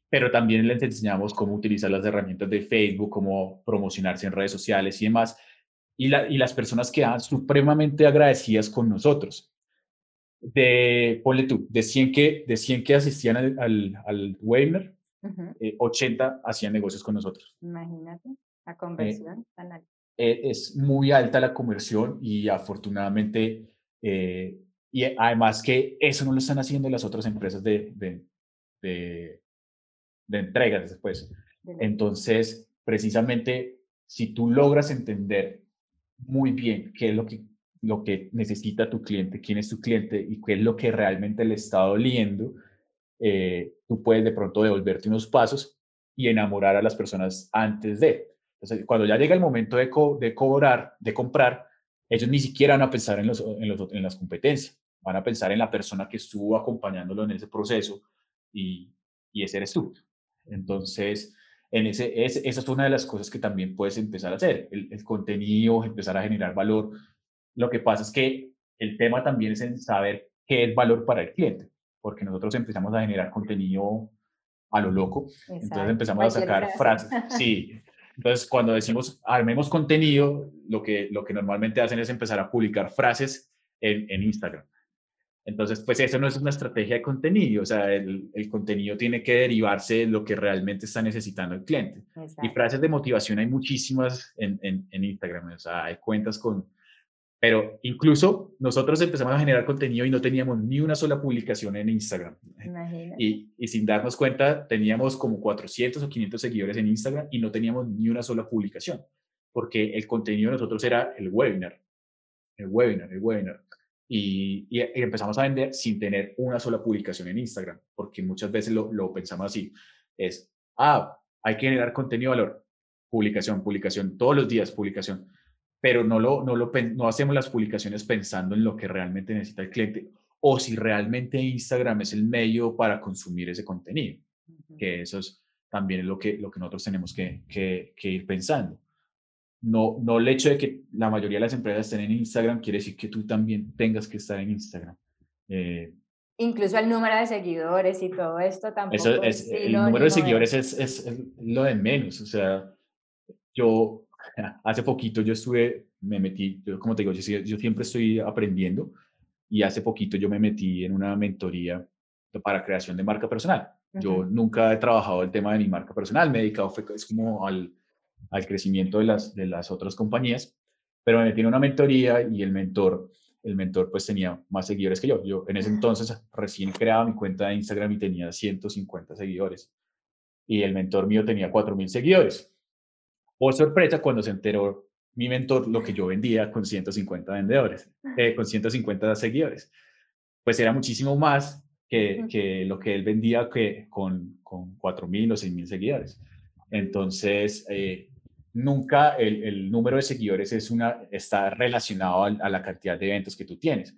Speaker 2: pero también les enseñamos cómo utilizar las herramientas de Facebook, cómo promocionarse en redes sociales y demás, y, la, y las personas quedaban supremamente agradecidas con nosotros. De, ponle tú, de 100 que, de 100 que asistían al, al, al webinar, 80 eh, hacían negocios con nosotros.
Speaker 1: Imagínate, la eh, conversión.
Speaker 2: Eh, es muy alta la conversión y afortunadamente, y además que eso no lo están haciendo las otras empresas de, de, de, de entregas después. Entonces, precisamente, si tú logras entender muy bien qué es lo que, lo que necesita tu cliente, quién es tu cliente y qué es lo que realmente le está doliendo, eh, tú puedes de pronto devolverte unos pasos y enamorar a las personas antes de. Entonces, cuando ya llega el momento de, de cobrar, de comprar, ellos ni siquiera van a pensar en, los, en, los, en, las competencias, van a pensar en la persona que estuvo acompañándolo en ese proceso y, y ese eres tú. Entonces, en ese, esa es una de las cosas que también puedes empezar a hacer, el, el, contenido, empezar a generar valor. Lo que pasa es que el tema también es en saber qué es valor para el cliente, porque nosotros empezamos a generar contenido a lo loco, entonces empezamos a sacar frases. Sí, entonces cuando decimos armemos contenido, lo que, lo que normalmente hacen es empezar a publicar frases en, en Instagram. Entonces, pues eso no es una estrategia de contenido, o sea, el, el contenido tiene que derivarse de lo que realmente está necesitando el cliente. Y frases de motivación hay muchísimas en, en, en, Instagram, o sea, hay cuentas con... Pero incluso nosotros empezamos a generar contenido y no teníamos ni una sola publicación en Instagram. Y, y sin darnos cuenta, teníamos como 400 o 500 seguidores en Instagram y no teníamos ni una sola publicación, porque el contenido de nosotros era el webinar, el webinar, el webinar y, empezamos a vender sin tener una sola publicación en Instagram, porque muchas veces lo, lo pensamos así, es, ah, hay que generar contenido de valor, publicación, publicación, todos los días publicación, pero no, lo, no, lo, no hacemos las publicaciones pensando en lo que realmente necesita el cliente o si realmente Instagram es el medio para consumir ese contenido, que eso es también lo que, lo que nosotros tenemos que, que, que ir pensando no, no el hecho de que la mayoría de las empresas estén en Instagram quiere decir que tú también tengas que estar en Instagram.
Speaker 1: Eh, Incluso el número de seguidores y todo esto tampoco.
Speaker 2: Eso es, el número de seguidores es, es, lo de menos. O sea, yo hace poquito yo estuve, me metí, como te digo, yo, yo siempre estoy aprendiendo y hace poquito yo me metí en una mentoría para creación de marca personal. Yo nunca he trabajado el tema de mi marca personal, me he dedicado, es como al, al crecimiento de las, de las otras compañías, pero me metí en una mentoría y el mentor, el mentor pues tenía más seguidores que yo. Yo en ese entonces recién creaba mi cuenta de Instagram y tenía 150 seguidores y el mentor mío tenía 4.000 seguidores. Por sorpresa, cuando se enteró mi mentor lo que yo vendía con 150 vendedores, eh, con 150 seguidores, pues era muchísimo más que, que lo que él vendía que con, con 4.000 o 6.000 seguidores. Entonces, eh, nunca el, número de seguidores es una, está relacionado a, la cantidad de eventos que tú tienes.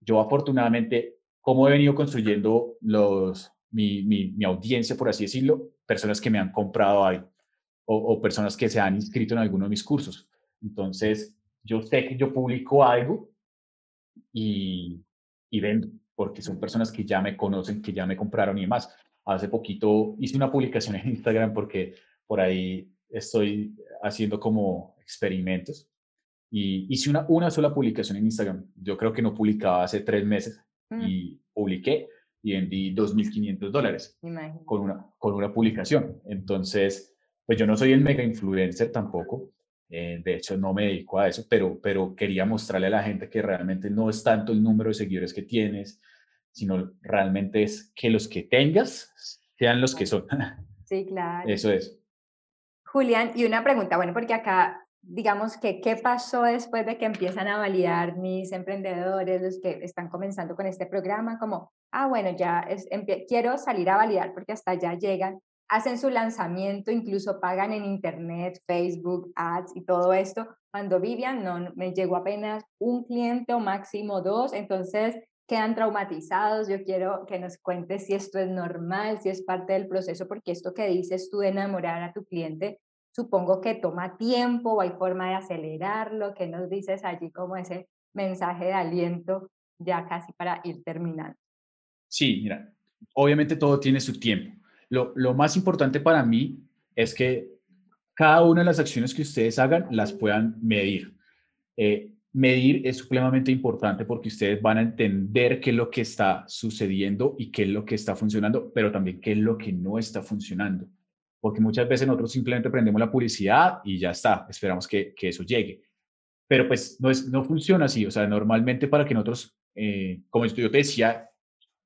Speaker 2: Yo afortunadamente, como he venido construyendo los, mi, mi, audiencia, por así decirlo, personas que me han comprado ahí o, personas que se han inscrito en alguno de mis cursos. Entonces, yo sé que yo publico algo y, y vendo, porque son personas que ya me conocen, que ya me compraron y demás. Hace poquito hice una publicación en Instagram porque por ahí estoy haciendo como experimentos y hice una, una sola publicación en Instagram. Yo creo que no publicaba hace tres meses mm. y publiqué y vendí 2.500 dólares con una, con una publicación. Entonces, pues yo no soy el mega influencer tampoco. Eh, de hecho, no me dedico a eso, pero, pero quería mostrarle a la gente que realmente no es tanto el número de seguidores que tienes, sino realmente es que los que tengas sean los que son.
Speaker 1: Sí, claro.
Speaker 2: Eso es.
Speaker 1: Julián, y una pregunta, bueno, porque acá, digamos que, ¿qué pasó después de que empiezan a validar mis emprendedores, los que están comenzando con este programa? Como, ah, bueno, ya es, quiero salir a validar porque hasta allá llegan, hacen su lanzamiento, incluso pagan en internet, Facebook, ads y todo esto. Cuando Vivian no me llegó apenas un cliente o máximo dos, entonces quedan traumatizados. Yo quiero que nos cuentes si esto es normal, si es parte del proceso, porque esto que dices tú de enamorar a tu cliente, supongo que toma tiempo o hay forma de acelerarlo. ¿Qué nos dices allí como ese mensaje de aliento ya casi para ir terminando?
Speaker 2: Sí, mira, obviamente todo tiene su tiempo. Lo, lo más importante para mí es que cada una de las acciones que ustedes hagan las puedan medir. Eh, medir es supremamente importante porque ustedes van a entender qué es lo que está sucediendo y qué es lo que está funcionando, pero también qué es lo que no está funcionando. Porque muchas veces nosotros simplemente prendemos la publicidad y ya está, esperamos que, que eso llegue. Pero pues no, es, no funciona así, o sea, normalmente para que nosotros, eh, como yo te decía,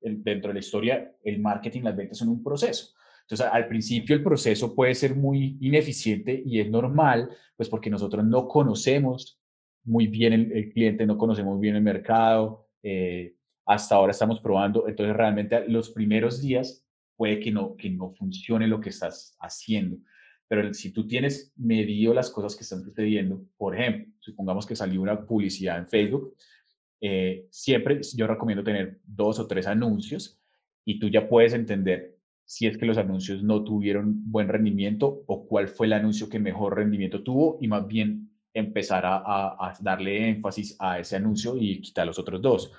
Speaker 2: dentro de la historia, el marketing, las ventas son un proceso. Entonces, al principio el proceso puede ser muy ineficiente y es normal, pues porque nosotros no conocemos muy bien el, cliente, no conocemos bien el mercado, eh, hasta ahora estamos probando, entonces realmente los primeros días puede que no, que no funcione lo que estás haciendo. Pero si tú tienes medido las cosas que están sucediendo, por ejemplo, supongamos que salió una publicidad en Facebook, eh, siempre yo recomiendo tener dos o tres anuncios y tú ya puedes entender si es que los anuncios no tuvieron buen rendimiento o cuál fue el anuncio que mejor rendimiento tuvo y más bien empezar a, darle énfasis a ese anuncio y quitar los otros dos.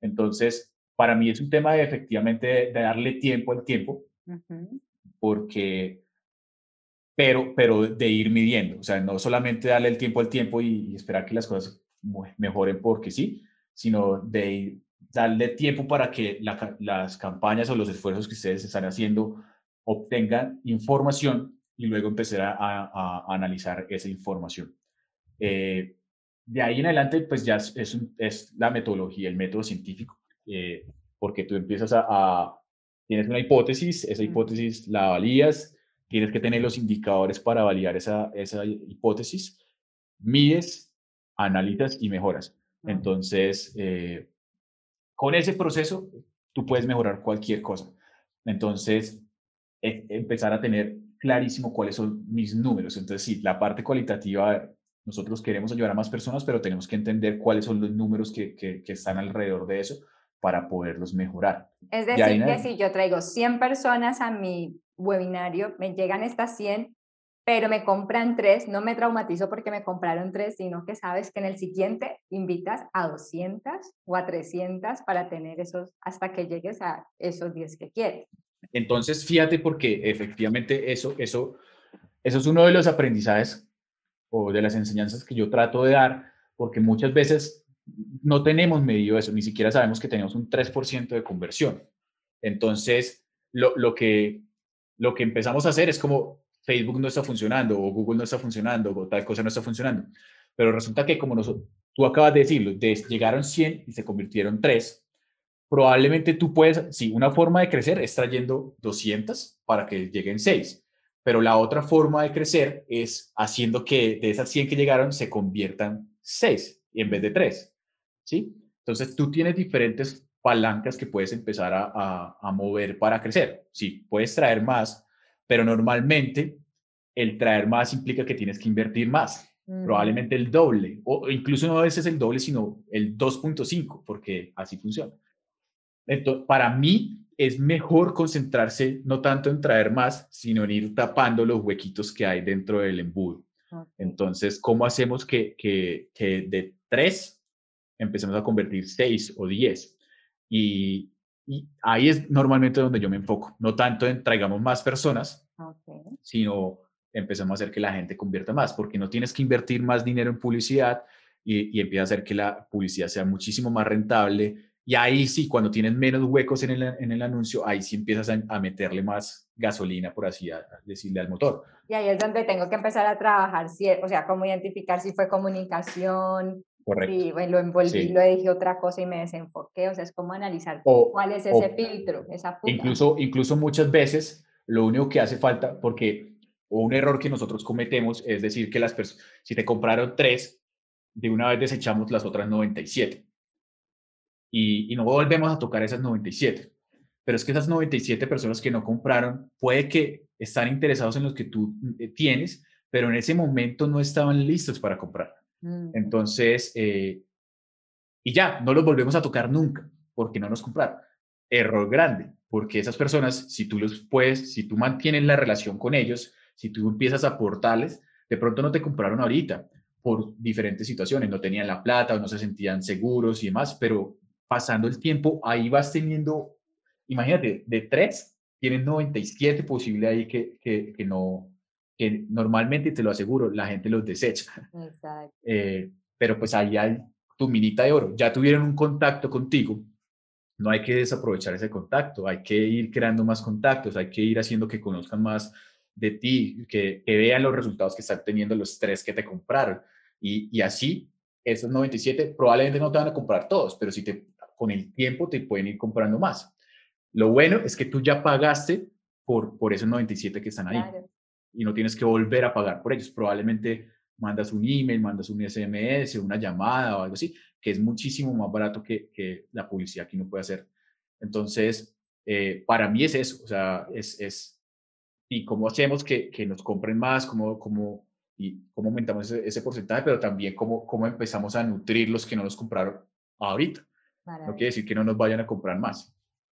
Speaker 2: Entonces, para mí es un tema de efectivamente de, darle tiempo al tiempo, porque, pero, pero de ir midiendo, o sea, no solamente darle el tiempo al tiempo y, esperar que las cosas mejoren porque sí, sino de darle tiempo para que las campañas o los esfuerzos que ustedes están haciendo obtengan información y luego empezar a, analizar esa información. Eh, de ahí en adelante, pues ya es, es, la metodología, el método científico, eh, porque tú empiezas a, tienes una hipótesis, esa hipótesis la valías, tienes que tener los indicadores para validar esa, esa hipótesis, mides, analizas y mejoras. Entonces, eh, con ese proceso, tú puedes mejorar cualquier cosa. Entonces, e, empezar a tener clarísimo cuáles son mis números. Entonces, sí, la parte cualitativa, nosotros queremos ayudar a más personas, pero tenemos que entender cuáles son los números que, que, están alrededor de eso para poderlos mejorar.
Speaker 1: Es decir, que si yo traigo 100 personas a mi webinario, me llegan estas 100, pero me compran tres, no me traumatizo porque me compraron tres, sino que sabes que en el siguiente invitas a 200 o a 300 para tener esos, hasta que llegues a esos 10 que quieres.
Speaker 2: Entonces, fíjate porque efectivamente eso, eso, eso es uno de los aprendizajes o de las enseñanzas que yo trato de dar, porque muchas veces no tenemos medido eso, ni siquiera sabemos que tenemos un 3% de conversión. Entonces, lo, lo, que, lo que empezamos a hacer es como, Facebook no está funcionando o Google no está funcionando o tal cosa no está funcionando. Pero resulta que como nosotros, tú acabas de decirlo, llegaron 100 y se convirtieron 3, probablemente tú puedes, sí, una forma de crecer es trayendo 200 para que lleguen 6, pero la otra forma de crecer es haciendo que de esas 100 que llegaron se conviertan 6 en vez de 3, ¿sí? Entonces tú tienes diferentes palancas que puedes empezar a, a, a mover para crecer. Sí, puedes traer más, pero normalmente el traer más implica que tienes que invertir más, probablemente el doble, o incluso no a veces el doble, sino el 2.5, porque así funciona. Entonces, para mí es mejor concentrarse no tanto en traer más, sino en ir tapando los huequitos que hay dentro del embudo. Entonces, ¿cómo hacemos que, que, que de 3 empecemos a convertir 6 o 10? Y, y ahí es normalmente donde yo me enfoco, no tanto en traigamos más personas, sino empezamos a hacer que la gente convierta más, porque no tienes que invertir más dinero en publicidad y, y empieza a hacer que la publicidad sea muchísimo más rentable. Y ahí sí, cuando tienes menos huecos en el, en el anuncio, ahí sí empiezas a, meterle más gasolina, por así decirle, al motor.
Speaker 1: Y ahí es donde tengo que empezar a trabajar, o sea, cómo identificar si fue comunicación, Correcto. Y bueno, lo envolví, lo dije otra cosa y me desenfoqué. O sea, es como analizar cuál es ese filtro, esa fuga.
Speaker 2: Incluso, incluso muchas veces lo único que hace falta, porque un error que nosotros cometemos es decir que las personas, si te compraron tres, de una vez desechamos las otras 97. Y, y no volvemos a tocar esas 97. Pero es que esas 97 personas que no compraron, puede que están interesados en los que tú eh, tienes, pero en ese momento no estaban listos para comprar. Entonces, eh, y ya, no los volvemos a tocar nunca, porque no nos compraron. Error grande, porque esas personas, si tú los puedes, si tú mantienes la relación con ellos, si tú empiezas a aportarles, de pronto no te compraron ahorita por diferentes situaciones, no tenían la plata o no se sentían seguros y demás, pero pasando el tiempo, ahí vas teniendo, imagínate, de tres, tienes 97 posibilidades ahí que, que, que no, que normalmente, te lo aseguro, la gente los desecha. Exacto. Eh, pero pues ahí hay tu minita de oro. Ya tuvieron un contacto contigo, no hay que desaprovechar ese contacto, hay que ir creando más contactos, hay que ir haciendo que conozcan más de ti, que, vean los resultados que están teniendo los tres que te compraron. Y, y, así, esos 97 probablemente no te van a comprar todos, pero si te, con el tiempo te pueden ir comprando más. Lo bueno es que tú ya pagaste por, por esos 97 que están ahí y no tienes que volver a pagar por ellos. Probablemente mandas un email, mandas un SMS, una llamada o algo así, que es muchísimo más barato que, que la publicidad que uno puede hacer. Entonces, eh, para mí es eso, o sea, es, es y cómo hacemos que, que nos compren más, cómo, cómo, y cómo aumentamos ese, porcentaje, pero también cómo, cómo empezamos a nutrir los que no nos compraron ahorita. No quiere decir que no nos vayan a comprar más.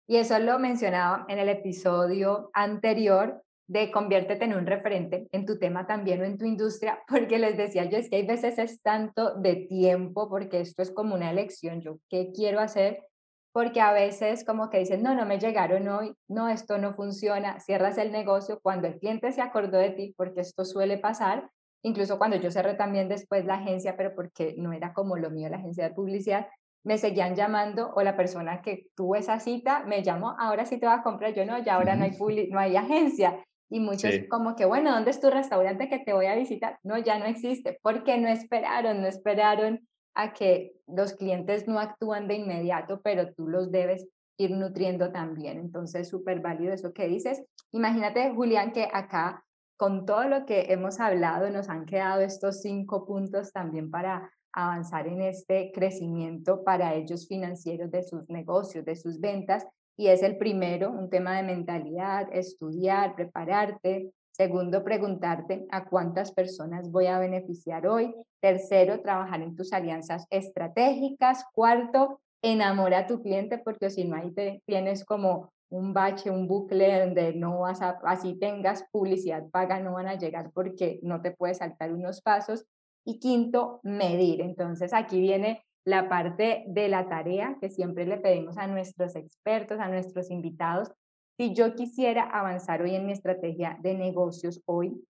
Speaker 1: Y eso lo mencionaba en el episodio anterior de conviértete en un referente en tu tema también o en tu industria, porque les decía yo, es que hay veces es tanto de tiempo, porque esto es como una elección, yo qué quiero hacer, porque a veces como que dicen, no, no me llegaron hoy, no, esto no funciona, cierras el negocio cuando el cliente se acordó de ti, porque esto suele pasar, incluso cuando yo cerré también después la agencia, pero porque no era como lo mío la agencia de publicidad, me seguían llamando o la persona que tuvo esa cita me llamó, ahora sí te va a comprar, yo no, ya ahora no hay, no hay agencia. Y muchos como que, bueno, ¿dónde es tu restaurante que te voy a visitar? No, ya no existe, porque no esperaron, no esperaron a que los clientes no actúan de inmediato, pero tú los debes ir nutriendo también. Entonces, súper válido eso que dices. Imagínate, Julián, que acá, con todo lo que hemos hablado, nos han quedado estos cinco puntos también para avanzar en este crecimiento para ellos financieros de sus negocios, de sus ventas. Y es el primero, un tema de mentalidad, estudiar, prepararte. Segundo, preguntarte a cuántas personas voy a beneficiar hoy. Tercero, trabajar en tus alianzas estratégicas. Cuarto, enamora a tu cliente porque si no ahí te tienes como un bache, un bucle donde no vas a, así tengas publicidad paga, no van a llegar porque no te puedes saltar unos pasos. Y quinto, medir. Entonces aquí viene la parte de la tarea que siempre le pedimos a nuestros expertos, a nuestros invitados. Si yo quisiera avanzar hoy en mi estrategia de negocios hoy,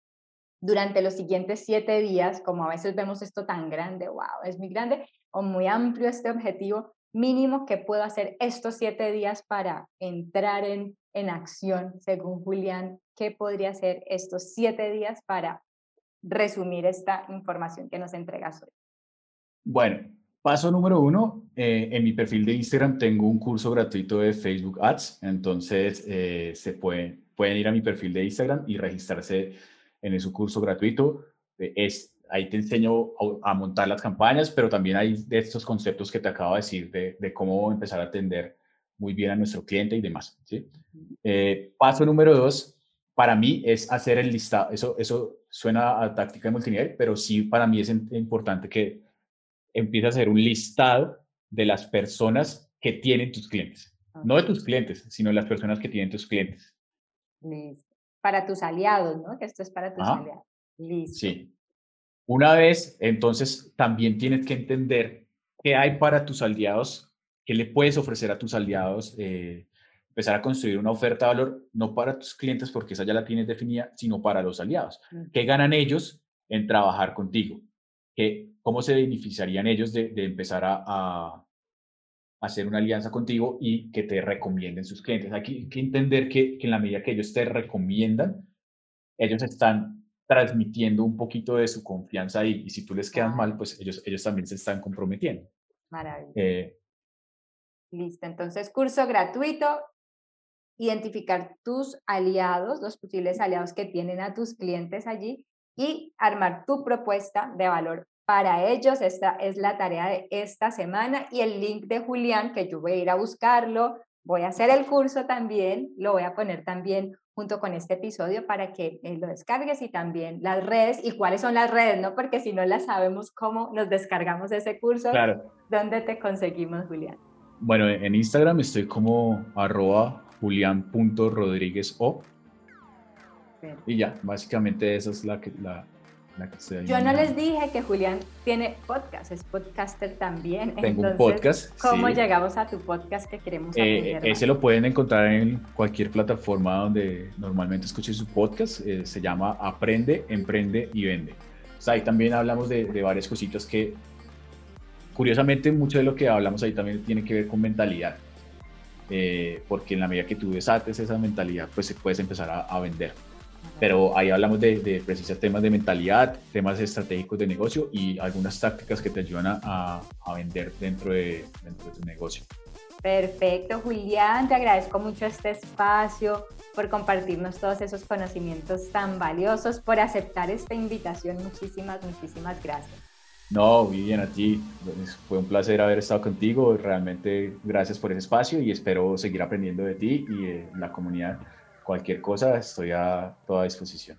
Speaker 1: durante los siguientes siete días, como a veces vemos esto tan grande, wow, es muy grande o muy amplio este objetivo, mínimo que puedo hacer estos siete días para entrar en, en acción, según Julián, ¿qué podría hacer estos siete días para resumir esta información que nos entregas hoy?
Speaker 2: Bueno, paso número uno, eh, en mi perfil de Instagram tengo un curso gratuito de Facebook Ads, entonces eh, se pueden, pueden ir a mi perfil de Instagram y registrarse en ese curso gratuito. Eh, es, ahí te enseño a, montar las campañas, pero también hay de estos conceptos que te acabo de decir de, de cómo empezar a atender muy bien a nuestro cliente y demás. ¿sí? paso número dos, para mí es hacer el listado. Eso, eso suena a táctica de multinivel, pero sí para mí es importante que empieces a hacer un listado de las personas que tienen tus clientes. No de tus clientes, sino de las personas que tienen tus clientes.
Speaker 1: Listo. Para tus aliados, ¿no? Que esto es para tus aliados. Listo.
Speaker 2: Sí. Una vez, entonces, también tienes que entender qué hay para tus aliados, qué le puedes ofrecer a tus aliados, eh, empezar a construir una oferta de valor no para tus clientes, porque esa ya la tienes definida, sino para los aliados. ¿Qué ganan ellos en trabajar contigo? ¿Qué, ¿Cómo se beneficiarían ellos de, empezar a, hacer una alianza contigo y que te recomienden sus clientes? Hay que, entender que, en la medida que ellos te recomiendan, ellos están transmitiendo un poquito de su confianza ahí. Y si tú les quedas mal, pues ellos, ellos también se están comprometiendo.
Speaker 1: Maravilloso. Eh, Listo, entonces curso gratuito, identificar tus aliados, los posibles aliados que tienen a tus clientes allí y armar tu propuesta de valor para ellos. Esta es la tarea de esta semana y el link de Julián, que yo voy a ir a buscarlo, voy a hacer el curso también, lo voy a poner también junto con este episodio para que eh, lo descargues y también las redes y cuáles son las redes, ¿no? Porque si no las sabemos cómo nos descargamos ese curso,
Speaker 2: claro.
Speaker 1: ¿dónde te conseguimos, Julián?
Speaker 2: Bueno, en Instagram estoy como arroba julián.rodríguez.o. Y ya, básicamente esa es la que, la, la que
Speaker 1: se Yo no les dije que Julián tiene podcast, es podcaster también.
Speaker 2: Tengo un podcast.
Speaker 1: ¿Cómo llegamos a tu podcast que queremos
Speaker 2: eh, Ese lo pueden encontrar en cualquier plataforma donde normalmente escuchen su podcast. Eh, se llama Aprende, Emprende y Vende. ahí también hablamos de, de varias cositas que, curiosamente, mucho de lo que hablamos ahí también tiene que ver con mentalidad. Eh, porque en la medida que tú desates esa mentalidad, pues puedes empezar a, vender. Pero ahí hablamos de, de precisamente temas de mentalidad, temas estratégicos de negocio y algunas tácticas que te ayudan a, a vender dentro de, dentro de tu negocio.
Speaker 1: Perfecto, Julián, te agradezco mucho este espacio, por compartirnos todos esos conocimientos tan valiosos, por aceptar esta invitación. Muchísimas, muchísimas gracias.
Speaker 2: No, bien a ti. Pues, fue un placer haber estado contigo. Realmente gracias por ese espacio y espero seguir aprendiendo de ti y de la comunidad. Cualquier cosa, estoy a toda disposición.